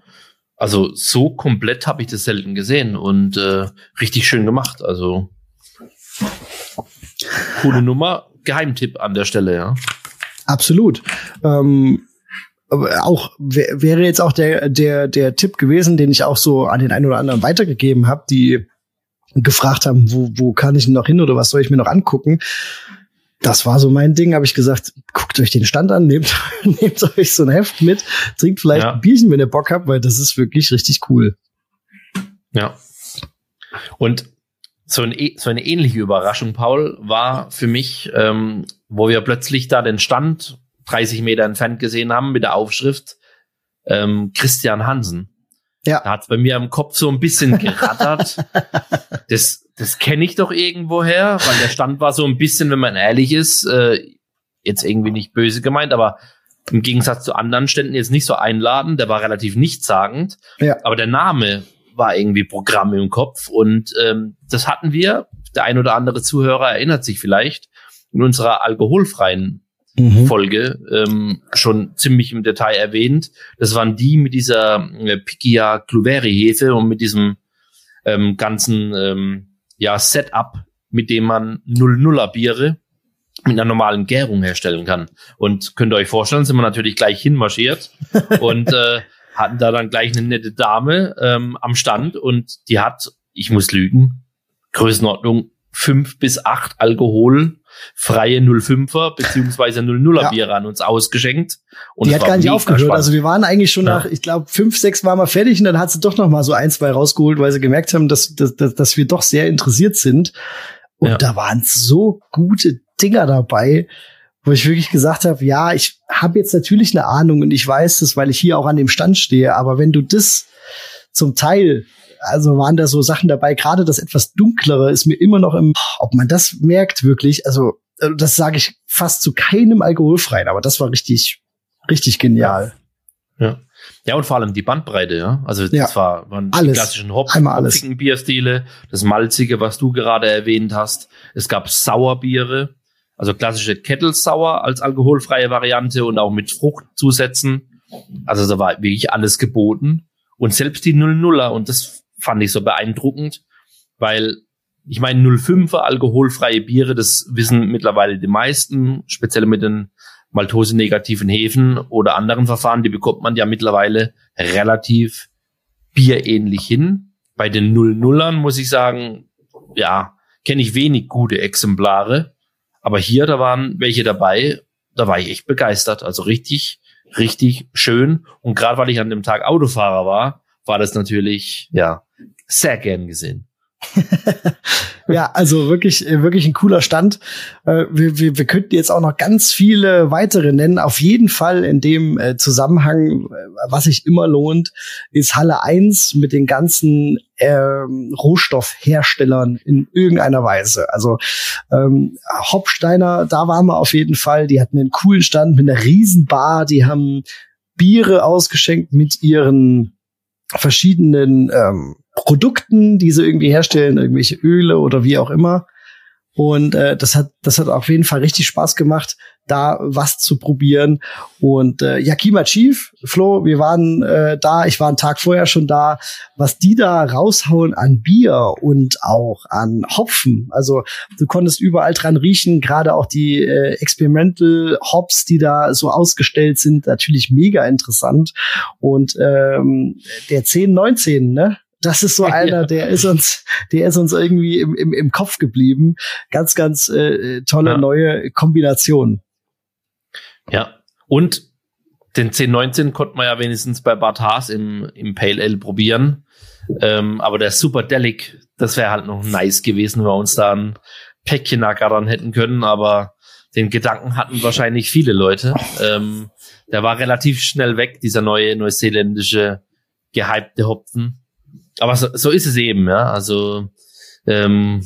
also so komplett habe ich das selten gesehen und äh, richtig schön gemacht. Also coole Nummer, Geheimtipp an der Stelle, ja. Absolut. Ähm, auch wäre jetzt auch der der der Tipp gewesen, den ich auch so an den einen oder anderen weitergegeben habe, die gefragt haben, wo wo kann ich noch hin oder was soll ich mir noch angucken? Das war so mein Ding, habe ich gesagt, guckt euch den Stand an, nehmt, *laughs* nehmt euch so ein Heft mit, trinkt vielleicht ja. ein Bierchen, wenn ihr Bock habt, weil das ist wirklich richtig cool. Ja. Und so, ein, so eine ähnliche Überraschung, Paul, war für mich, ähm, wo wir plötzlich da den Stand 30 Meter entfernt gesehen haben mit der Aufschrift ähm, Christian Hansen. Ja. Da hat bei mir im Kopf so ein bisschen gerattert. *laughs* das das kenne ich doch irgendwoher, weil der Stand war so ein bisschen, wenn man ehrlich ist, äh, jetzt irgendwie nicht böse gemeint, aber im Gegensatz zu anderen Ständen jetzt nicht so einladend, der war relativ nichtssagend, ja. aber der Name war irgendwie Programm im Kopf und ähm, das hatten wir, der ein oder andere Zuhörer erinnert sich vielleicht, in unserer alkoholfreien mhm. Folge ähm, schon ziemlich im Detail erwähnt. Das waren die mit dieser äh, Picia Cluveri Hefe und mit diesem ähm, ganzen ähm, ja, Setup, mit dem man 0-0er Biere mit einer normalen Gärung herstellen kann. Und könnt ihr euch vorstellen, sind wir natürlich gleich hinmarschiert *laughs* und äh, hatten da dann gleich eine nette Dame ähm, am Stand und die hat, ich muss lügen, Größenordnung fünf bis acht Alkohol freie 05er beziehungsweise 00er ja. Biere an uns ausgeschenkt. Und die hat gar nicht aufgehört. Spannend. Also wir waren eigentlich schon ja. nach, ich glaube, fünf, sechs waren wir fertig und dann hat sie doch noch mal so ein, zwei rausgeholt, weil sie gemerkt haben, dass, dass, dass wir doch sehr interessiert sind. Und ja. da waren so gute Dinger dabei, wo ich wirklich gesagt habe, ja, ich habe jetzt natürlich eine Ahnung und ich weiß das, weil ich hier auch an dem Stand stehe, aber wenn du das zum Teil also waren da so Sachen dabei, gerade das etwas dunklere ist mir immer noch im, ob man das merkt wirklich, also äh, das sage ich fast zu keinem alkoholfreien, aber das war richtig, richtig genial. Ja. Ja, und vor allem die Bandbreite, ja. Also das Ja. war, waren Alles. die klassischen Hop Einmal alles. hopfigen Bierstile, das Malzige, was du gerade erwähnt hast. Es gab Sauerbiere, also klassische Kettle Sour als alkoholfreie Variante und auch mit Fruchtzusätzen. Also da war wirklich alles geboten. Und selbst die 00er, und das fand ich so beeindruckend, weil ich meine, 05er alkoholfreie Biere, das wissen mittlerweile die meisten, speziell mit den maltose-negativen Hefen oder anderen Verfahren, die bekommt man ja mittlerweile relativ bierähnlich hin. Bei den 00ern muss ich sagen, ja, kenne ich wenig gute Exemplare. Aber hier, da waren welche dabei, da war ich echt begeistert. Also richtig, richtig schön. Und gerade weil ich an dem Tag Autofahrer war, war das natürlich, ja, sehr gern gesehen. *laughs* Ja, also wirklich, äh, wirklich ein cooler Stand. Äh, Wir, wir, wir könnten jetzt auch noch ganz viele weitere nennen. Auf jeden Fall in dem äh, Zusammenhang, was sich immer lohnt, ist Halle 1 mit den ganzen ähm, Rohstoffherstellern in irgendeiner Weise. Also ähm, Hopsteiner, da waren wir auf jeden Fall. Die hatten einen coolen Stand mit einer Riesenbar. Die haben Biere ausgeschenkt mit ihren verschiedenen ähm, Produkten, die sie irgendwie herstellen, irgendwelche Öle oder wie auch immer. Und äh, das hat das hat auf jeden Fall richtig Spaß gemacht, da was zu probieren. Und äh, Yakima Chief, Flo, wir waren äh, da, ich war einen Tag vorher schon da, was die da raushauen an Bier und auch an Hopfen. Also du konntest überall dran riechen, gerade auch die äh, Experimental Hops, die da so ausgestellt sind, natürlich mega interessant. Und ähm, der 1019, ne? Das ist so *laughs* Ja. einer, der ist uns, der ist uns irgendwie im, im, im Kopf geblieben. Ganz, ganz äh, tolle Ja. neue Kombination. Ja. Und den 1019 konnte man ja wenigstens bei Bart Haas im, im Pale Ale probieren. Ähm, aber der Super Delic, das wäre halt noch nice gewesen, wenn wir uns da ein Päckchen ackern hätten können. Aber den Gedanken hatten wahrscheinlich viele Leute. Ähm, der war relativ schnell weg, dieser neue neuseeländische gehypte Hopfen. Aber so, so ist es eben, ja. Also ähm,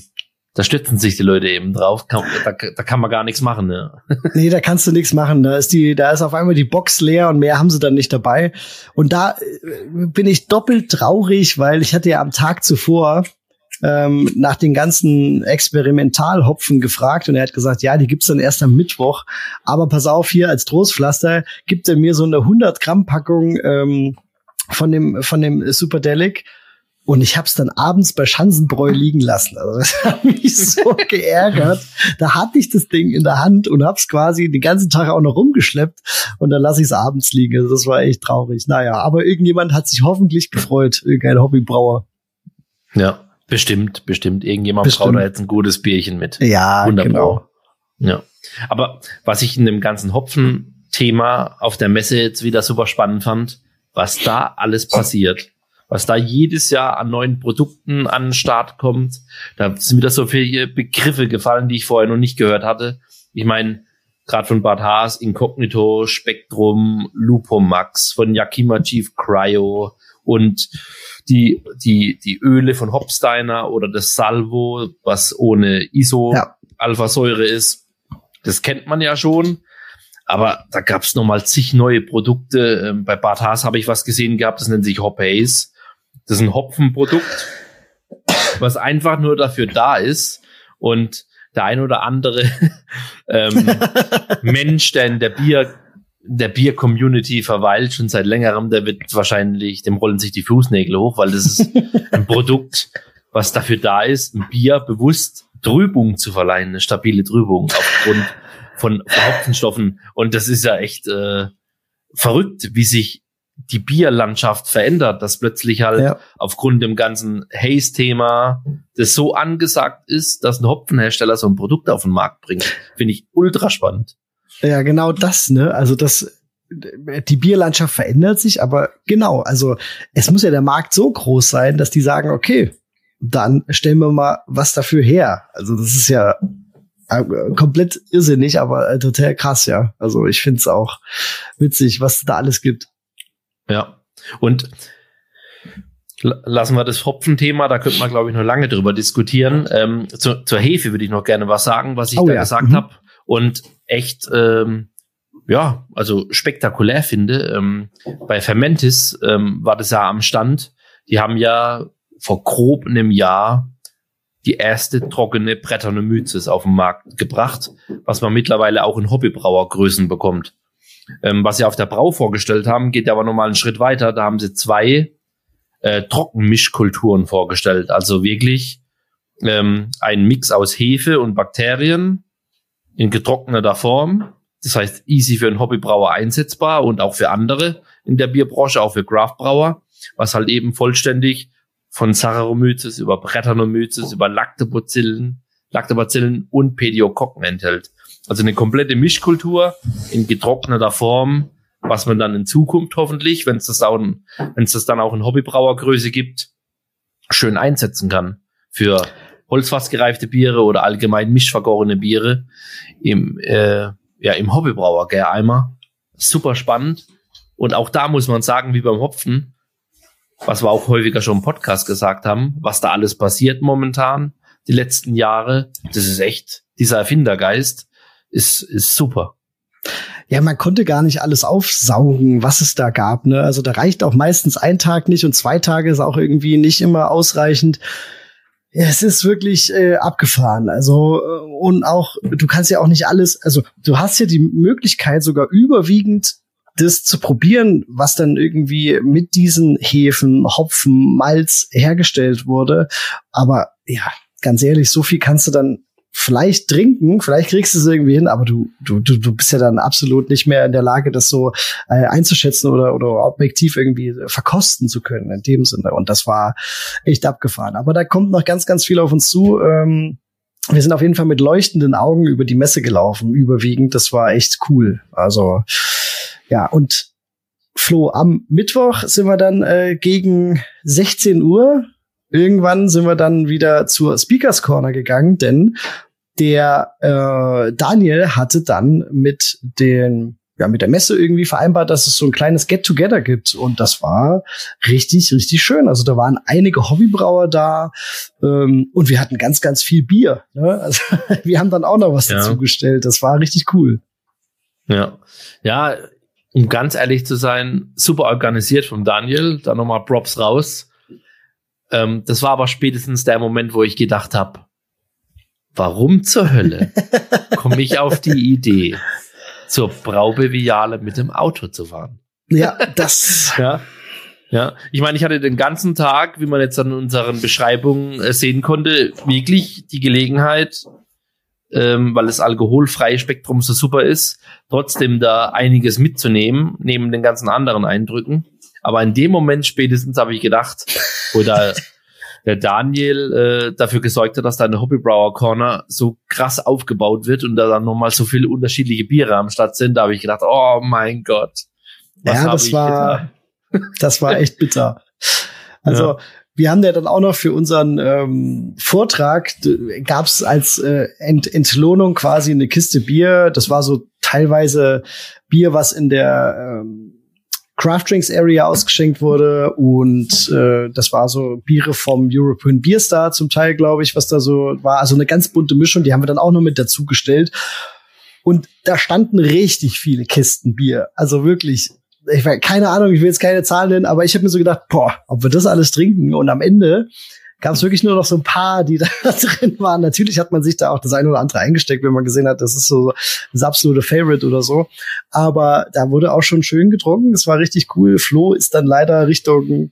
da stützen sich die Leute eben drauf. Kann, da, da kann man gar nichts machen, ja. *laughs* Nee, da kannst du nichts machen. Da ist die, da ist auf einmal die Box leer und mehr haben sie dann nicht dabei. Und da äh, bin ich doppelt traurig, weil ich hatte ja am Tag zuvor ähm, nach den ganzen Experimentalhopfen gefragt und er hat gesagt, ja, die gibt's dann erst am Mittwoch. Aber pass auf, hier als Trostpflaster gibt er mir so eine 100 Gramm Packung ähm, von dem von dem Superdelic und ich hab's dann abends bei Schanzenbräu liegen lassen. Also das *laughs* hat mich so *laughs* geärgert. Da hatte ich das Ding in der Hand und hab's quasi den ganzen Tag auch noch rumgeschleppt und dann lasse ich es abends liegen. Also das war echt traurig. Naja, aber irgendjemand hat sich hoffentlich gefreut, irgendein Hobbybrauer. Ja, bestimmt, bestimmt. Irgendjemand Bestimmt. braucht da jetzt ein gutes Bierchen mit. Ja, Wunderbar. Ja. Aber was ich in dem ganzen Hopfen-Thema auf der Messe jetzt wieder super spannend fand, was da alles passiert. Was da jedes Jahr an neuen Produkten an den Start kommt. Da sind wieder so viele Begriffe gefallen, die ich vorher noch nicht gehört hatte. Ich meine, gerade von Bad Haas, Incognito, Spektrum, Lupomax, von Yakima Chief Cryo und die, die, die Öle von Hopsteiner oder das Salvo, was ohne ISO Ja. Alphasäure ist. Das kennt man ja schon. Aber da gab es nochmal zig neue Produkte. Ähm, bei Bad Haas habe ich was gesehen gehabt, das nennt sich Hop Haze. Das ist ein Hopfenprodukt, was einfach nur dafür da ist. Und der ein oder andere *laughs* ähm, *laughs* Mensch, der in der Bier, der Bier-Community verweilt, schon seit längerem, der wird wahrscheinlich, dem rollen sich die Fußnägel hoch, weil das ist *laughs* ein Produkt, was dafür da ist, ein Bier bewusst Trübung zu verleihen, eine stabile Trübung aufgrund von Hopfenstoffen. Und das ist ja echt äh, verrückt, wie sich die Bierlandschaft verändert, dass plötzlich halt Ja. aufgrund dem ganzen Haze-Thema das so angesagt ist, dass ein Hopfenhersteller so ein Produkt auf den Markt bringt. Finde ich ultra spannend. Ja, genau das, ne? Also das, die Bierlandschaft verändert sich, aber genau, also es muss ja der Markt so groß sein, dass die sagen, okay, dann stellen wir mal was dafür her. Also das ist ja komplett irrsinnig, aber äh, total krass, ja. Also ich find's auch witzig, was da alles gibt. Ja. Und lassen wir das Hopfenthema, da könnte man, glaube ich, noch lange drüber diskutieren. Ähm, zu, zur Hefe würde ich noch gerne was sagen, was ich oh, da ja. gesagt mhm. habe. Und echt, ähm, ja, also spektakulär finde. Ähm, bei Fermentis ähm, war das ja am Stand. Die haben ja vor grob einem Jahr die erste trockene Brettanomyces auf den Markt gebracht, was man mittlerweile auch in Hobbybrauergrößen bekommt. Ähm, was sie auf der Brau vorgestellt haben, geht aber nochmal einen Schritt weiter. Da haben sie zwei äh, Trockenmischkulturen vorgestellt. Also wirklich ähm, ein Mix aus Hefe und Bakterien in getrockneter Form. Das heißt, easy für einen Hobbybrauer einsetzbar und auch für andere in der Bierbranche, auch für Craftbrauer, was halt eben vollständig von Saccharomyces über Brettanomyces über Lactobacillen, Lactobacillen und Pediokokken enthält. Also eine komplette Mischkultur in getrockneter Form, was man dann in Zukunft hoffentlich, wenn es das auch, es das dann auch in Hobbybrauergröße gibt, schön einsetzen kann für holzfassgereifte Biere oder allgemein mischvergorene Biere im äh, ja im Hobbybrauer Gäreimer. Super spannend und auch da muss man sagen, wie beim Hopfen, was wir auch häufiger schon im Podcast gesagt haben, was da alles passiert momentan die letzten Jahre, das ist echt dieser Erfindergeist ist ist super ja, man konnte gar nicht alles aufsaugen, was es da gab. Ne? Also da reicht auch meistens ein Tag nicht und zwei Tage ist auch irgendwie nicht immer ausreichend. Es ist wirklich äh, abgefahren. Also äh, und auch du kannst ja auch nicht alles. Also du hast ja die Möglichkeit sogar überwiegend das zu probieren, was dann irgendwie mit diesen Hefen, Hopfen, Malz hergestellt wurde. Aber ja, ganz ehrlich, so viel kannst du dann vielleicht trinken, vielleicht kriegst du es irgendwie hin, aber du, du, du, du bist ja dann absolut nicht mehr in der Lage, das so äh, einzuschätzen oder, oder objektiv irgendwie verkosten zu können in dem Sinne. Und das war echt abgefahren. Aber da kommt noch ganz, ganz viel auf uns zu. Ähm, wir sind auf jeden Fall mit leuchtenden Augen über die Messe gelaufen, überwiegend. Das war echt cool. Also, ja, und Flo, am Mittwoch sind wir dann äh, gegen 16 Uhr irgendwann sind wir dann wieder zur Speakers Corner gegangen, denn der äh, Daniel hatte dann mit den ja, mit der Messe irgendwie vereinbart, dass es so ein kleines Get-Together gibt. Und das war richtig, richtig schön. Also da waren einige Hobbybrauer da ähm, und wir hatten ganz, ganz viel Bier. Ne? *laughs* Also wir haben dann auch noch was ja. dazu gestellt. Das war richtig cool. Ja, ja, um ganz ehrlich zu sein, super organisiert von Daniel. Da nochmal Props raus. Ähm, das war aber spätestens der Moment, wo ich gedacht habe, warum zur Hölle *laughs* komme ich auf die Idee, zur Braubeviale mit dem Auto zu fahren? Ja, das. *laughs* ja. Ja, ich meine, ich hatte den ganzen Tag, wie man jetzt an unseren Beschreibungen äh, sehen konnte, wirklich die Gelegenheit, ähm, weil das alkoholfreie Spektrum so super ist, trotzdem da einiges mitzunehmen, neben den ganzen anderen Eindrücken. Aber in dem Moment spätestens habe ich gedacht, wo da *laughs* der Daniel äh, dafür gesorgt hat, dass da eine Hobbybrauer Corner so krass aufgebaut wird und da dann nochmal so viele unterschiedliche Biere am Start sind, da habe ich gedacht, oh mein Gott. ja, das war, das war echt bitter. *laughs* Also, ja. Wir haben ja dann auch noch für unseren ähm, Vortrag, gab's als äh, Ent Entlohnung quasi eine Kiste Bier. Das war so teilweise Bier, was in der ähm, Craft Drinks Area ausgeschenkt wurde und äh, das war so Biere vom European Beer Star zum Teil, glaube ich, was da so war. Also eine ganz bunte Mischung, die haben wir dann auch noch mit dazu gestellt. Und da standen richtig viele Kisten Bier. Also wirklich, ich weiß, keine Ahnung, ich will jetzt keine Zahlen nennen, aber ich habe mir so gedacht, boah, ob wir das alles trinken und am Ende gab es wirklich nur noch so ein paar, die *laughs* da drin waren. Natürlich hat man sich da auch das eine oder andere eingesteckt, wenn man gesehen hat, das ist so das absolute Favorite oder so. Aber da wurde auch schon schön getrunken. Das war richtig cool. Flo ist dann leider Richtung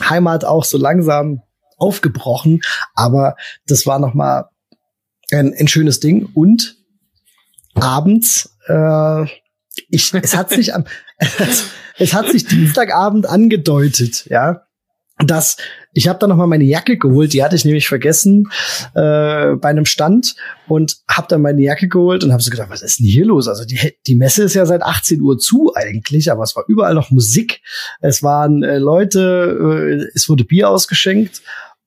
Heimat auch so langsam aufgebrochen. Aber das war noch mal ein, ein schönes Ding. Und abends, äh, ich, es hat sich am, *laughs* es hat sich Dienstagabend angedeutet, ja, dass ich habe dann noch mal meine Jacke geholt, die hatte ich nämlich vergessen äh, bei einem Stand und habe dann meine Jacke geholt und habe so gedacht, was ist denn hier los? Also die, die Messe ist ja seit 18 Uhr zu eigentlich, aber es war überall noch Musik, es waren äh, Leute, äh, es wurde Bier ausgeschenkt,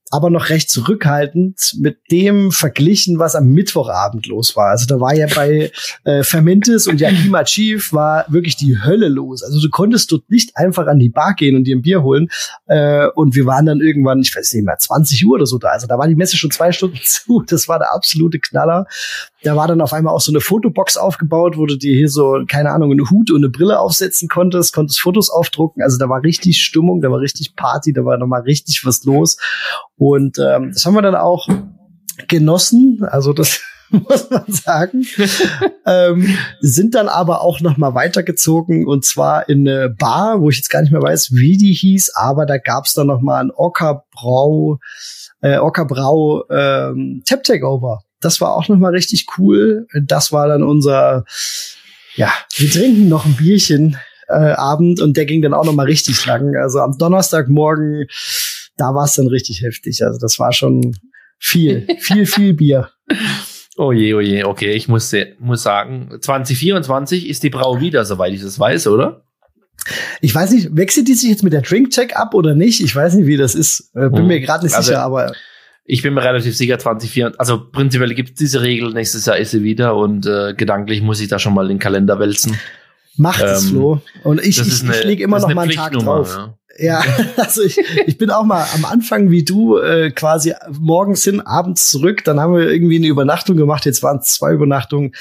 aber noch recht zurückhaltend mit dem verglichen, was am Mittwochabend los war. Also da war ja bei *laughs* äh, Fermentis und Yakima Chief war wirklich die Hölle los. Also du konntest dort nicht einfach an die Bar gehen und dir ein Bier holen. Äh, und wir waren dann irgendwann, ich weiß nicht mehr, 20 Uhr oder so da. Also da war die Messe schon zwei Stunden *laughs* zu. Das war der absolute Knaller. Da war dann auf einmal auch so eine Fotobox aufgebaut, wo du dir hier so, keine Ahnung, eine Hut und eine Brille aufsetzen konntest, konntest Fotos aufdrucken. Also da war richtig Stimmung, da war richtig Party, da war nochmal richtig was los. Und ähm, das haben wir dann auch genossen. Also das *laughs* muss man sagen. *laughs* ähm, sind dann aber auch noch mal weitergezogen und zwar in eine Bar, wo ich jetzt gar nicht mehr weiß, wie die hieß, aber da gab's dann noch mal ein Ockerbrau, äh, Ockerbrau ähm, Tap Takeover. Das war auch noch mal richtig cool. Das war dann unser, ja, wir trinken noch ein Bierchen äh, Abend und der ging dann auch noch mal richtig lang. Also am Donnerstagmorgen, da war es dann richtig heftig. Also das war schon viel, *laughs* viel, viel Bier. Oh je, oh je, okay, ich muss, muss sagen, 2024 ist die Brau wieder, soweit ich das weiß, oder? Ich weiß nicht, wechselt die sich jetzt mit der Drink Check ab oder nicht? Ich weiß nicht, wie das ist. Äh, bin hm. mir gerade nicht also, sicher, aber. Ich bin mir relativ sicher, 2024, also prinzipiell gibt es diese Regel, nächstes Jahr ist sie wieder und äh, gedanklich muss ich da schon mal den Kalender wälzen. Macht ähm, es, Flo. Und ich, ich, ich lege immer noch mal einen Tag drauf. Ja. Ja, *laughs* also ich, ich bin auch mal am Anfang wie du äh, quasi morgens hin, abends zurück. Dann haben wir irgendwie eine Übernachtung gemacht. Jetzt waren es zwei Übernachtungen.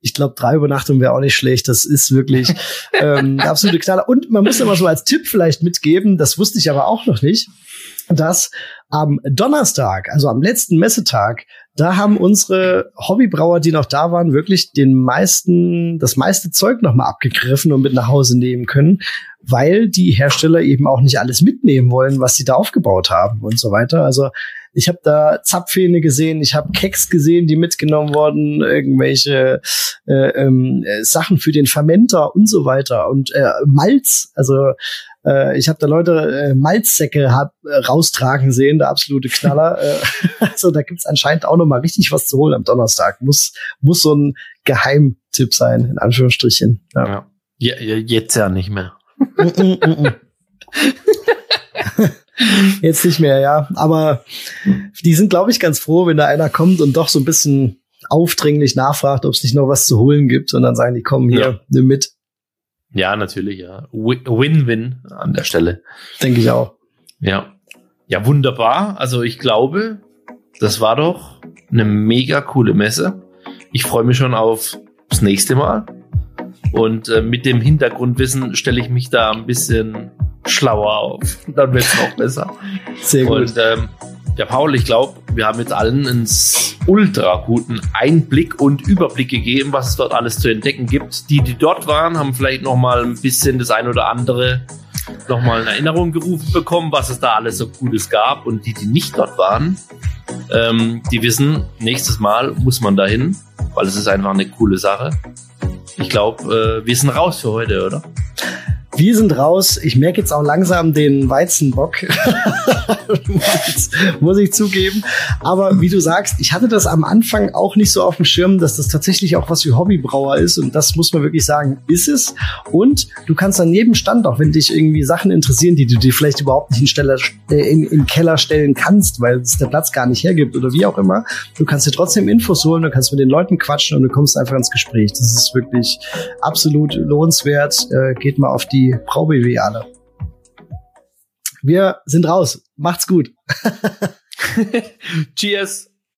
Ich glaube, drei Übernachtungen wäre auch nicht schlecht. Das ist wirklich *laughs* ähm, absolute Knaller. Und man muss immer so als Tipp vielleicht mitgeben, das wusste ich aber auch noch nicht, dass am Donnerstag, also am letzten Messetag, da haben unsere Hobbybrauer, die noch da waren, wirklich den meisten, das meiste Zeug nochmal abgegriffen und mit nach Hause nehmen können, weil die Hersteller eben auch nicht alles mitnehmen wollen, was sie da aufgebaut haben und so weiter. Also ich habe da Zapfhähne gesehen, ich habe Keks gesehen, die mitgenommen wurden, irgendwelche äh, ähm, Sachen für den Fermenter und so weiter und äh, Malz, also äh, ich habe da Leute äh, Malzsäcke hab, äh, raustragen sehen, der absolute Knaller. *laughs* äh, also da gibt's anscheinend auch noch mal richtig was zu holen am Donnerstag. Muss muss so ein Geheimtipp sein in Anführungsstrichen. Ja. ja. ja jetzt ja nicht mehr. *laughs* Jetzt nicht mehr, ja. Aber die sind, glaube ich, ganz froh, wenn da einer kommt und doch so ein bisschen aufdringlich nachfragt, ob es nicht noch was zu holen gibt. Und dann sagen die, komm hier, ja. nimm mit. Ja, natürlich, ja. Win-win an der Stelle. Denke ich auch. Ja. Ja, wunderbar. Also ich glaube, das war doch eine mega coole Messe. Ich freue mich schon auf das nächste Mal. Und äh, mit dem Hintergrundwissen stelle ich mich da ein bisschen schlauer auf. Dann wird es noch besser. Sehr gut. Und ähm, ja, Paul, ich glaube, wir haben jetzt allen einen ultra guten Einblick und Überblick gegeben, was es dort alles zu entdecken gibt. Die, die dort waren, haben vielleicht noch mal ein bisschen das ein oder andere noch mal in Erinnerung gerufen bekommen, was es da alles so Gutes gab. Und die, die nicht dort waren, ähm, die wissen, nächstes Mal muss man dahin, weil es ist einfach eine coole Sache. Ich glaube, äh, wir sind raus für heute, oder? Wir sind raus. Ich merke jetzt auch langsam den Weizenbock. *laughs* muss ich zugeben. Aber wie du sagst, ich hatte das am Anfang auch nicht so auf dem Schirm, dass das tatsächlich auch was für Hobbybrauer ist. Und das muss man wirklich sagen, ist es. Und du kannst an jedem Stand, auch wenn dich irgendwie Sachen interessieren, die du dir vielleicht überhaupt nicht in, Steller, äh, in, in Keller stellen kannst, weil es der Platz gar nicht hergibt oder wie auch immer, du kannst dir trotzdem Infos holen, du kannst mit den Leuten quatschen und du kommst einfach ins Gespräch. Das ist wirklich absolut lohnenswert. Äh, geht mal auf die die alle. Wir sind raus. Macht's gut. *laughs* Cheers.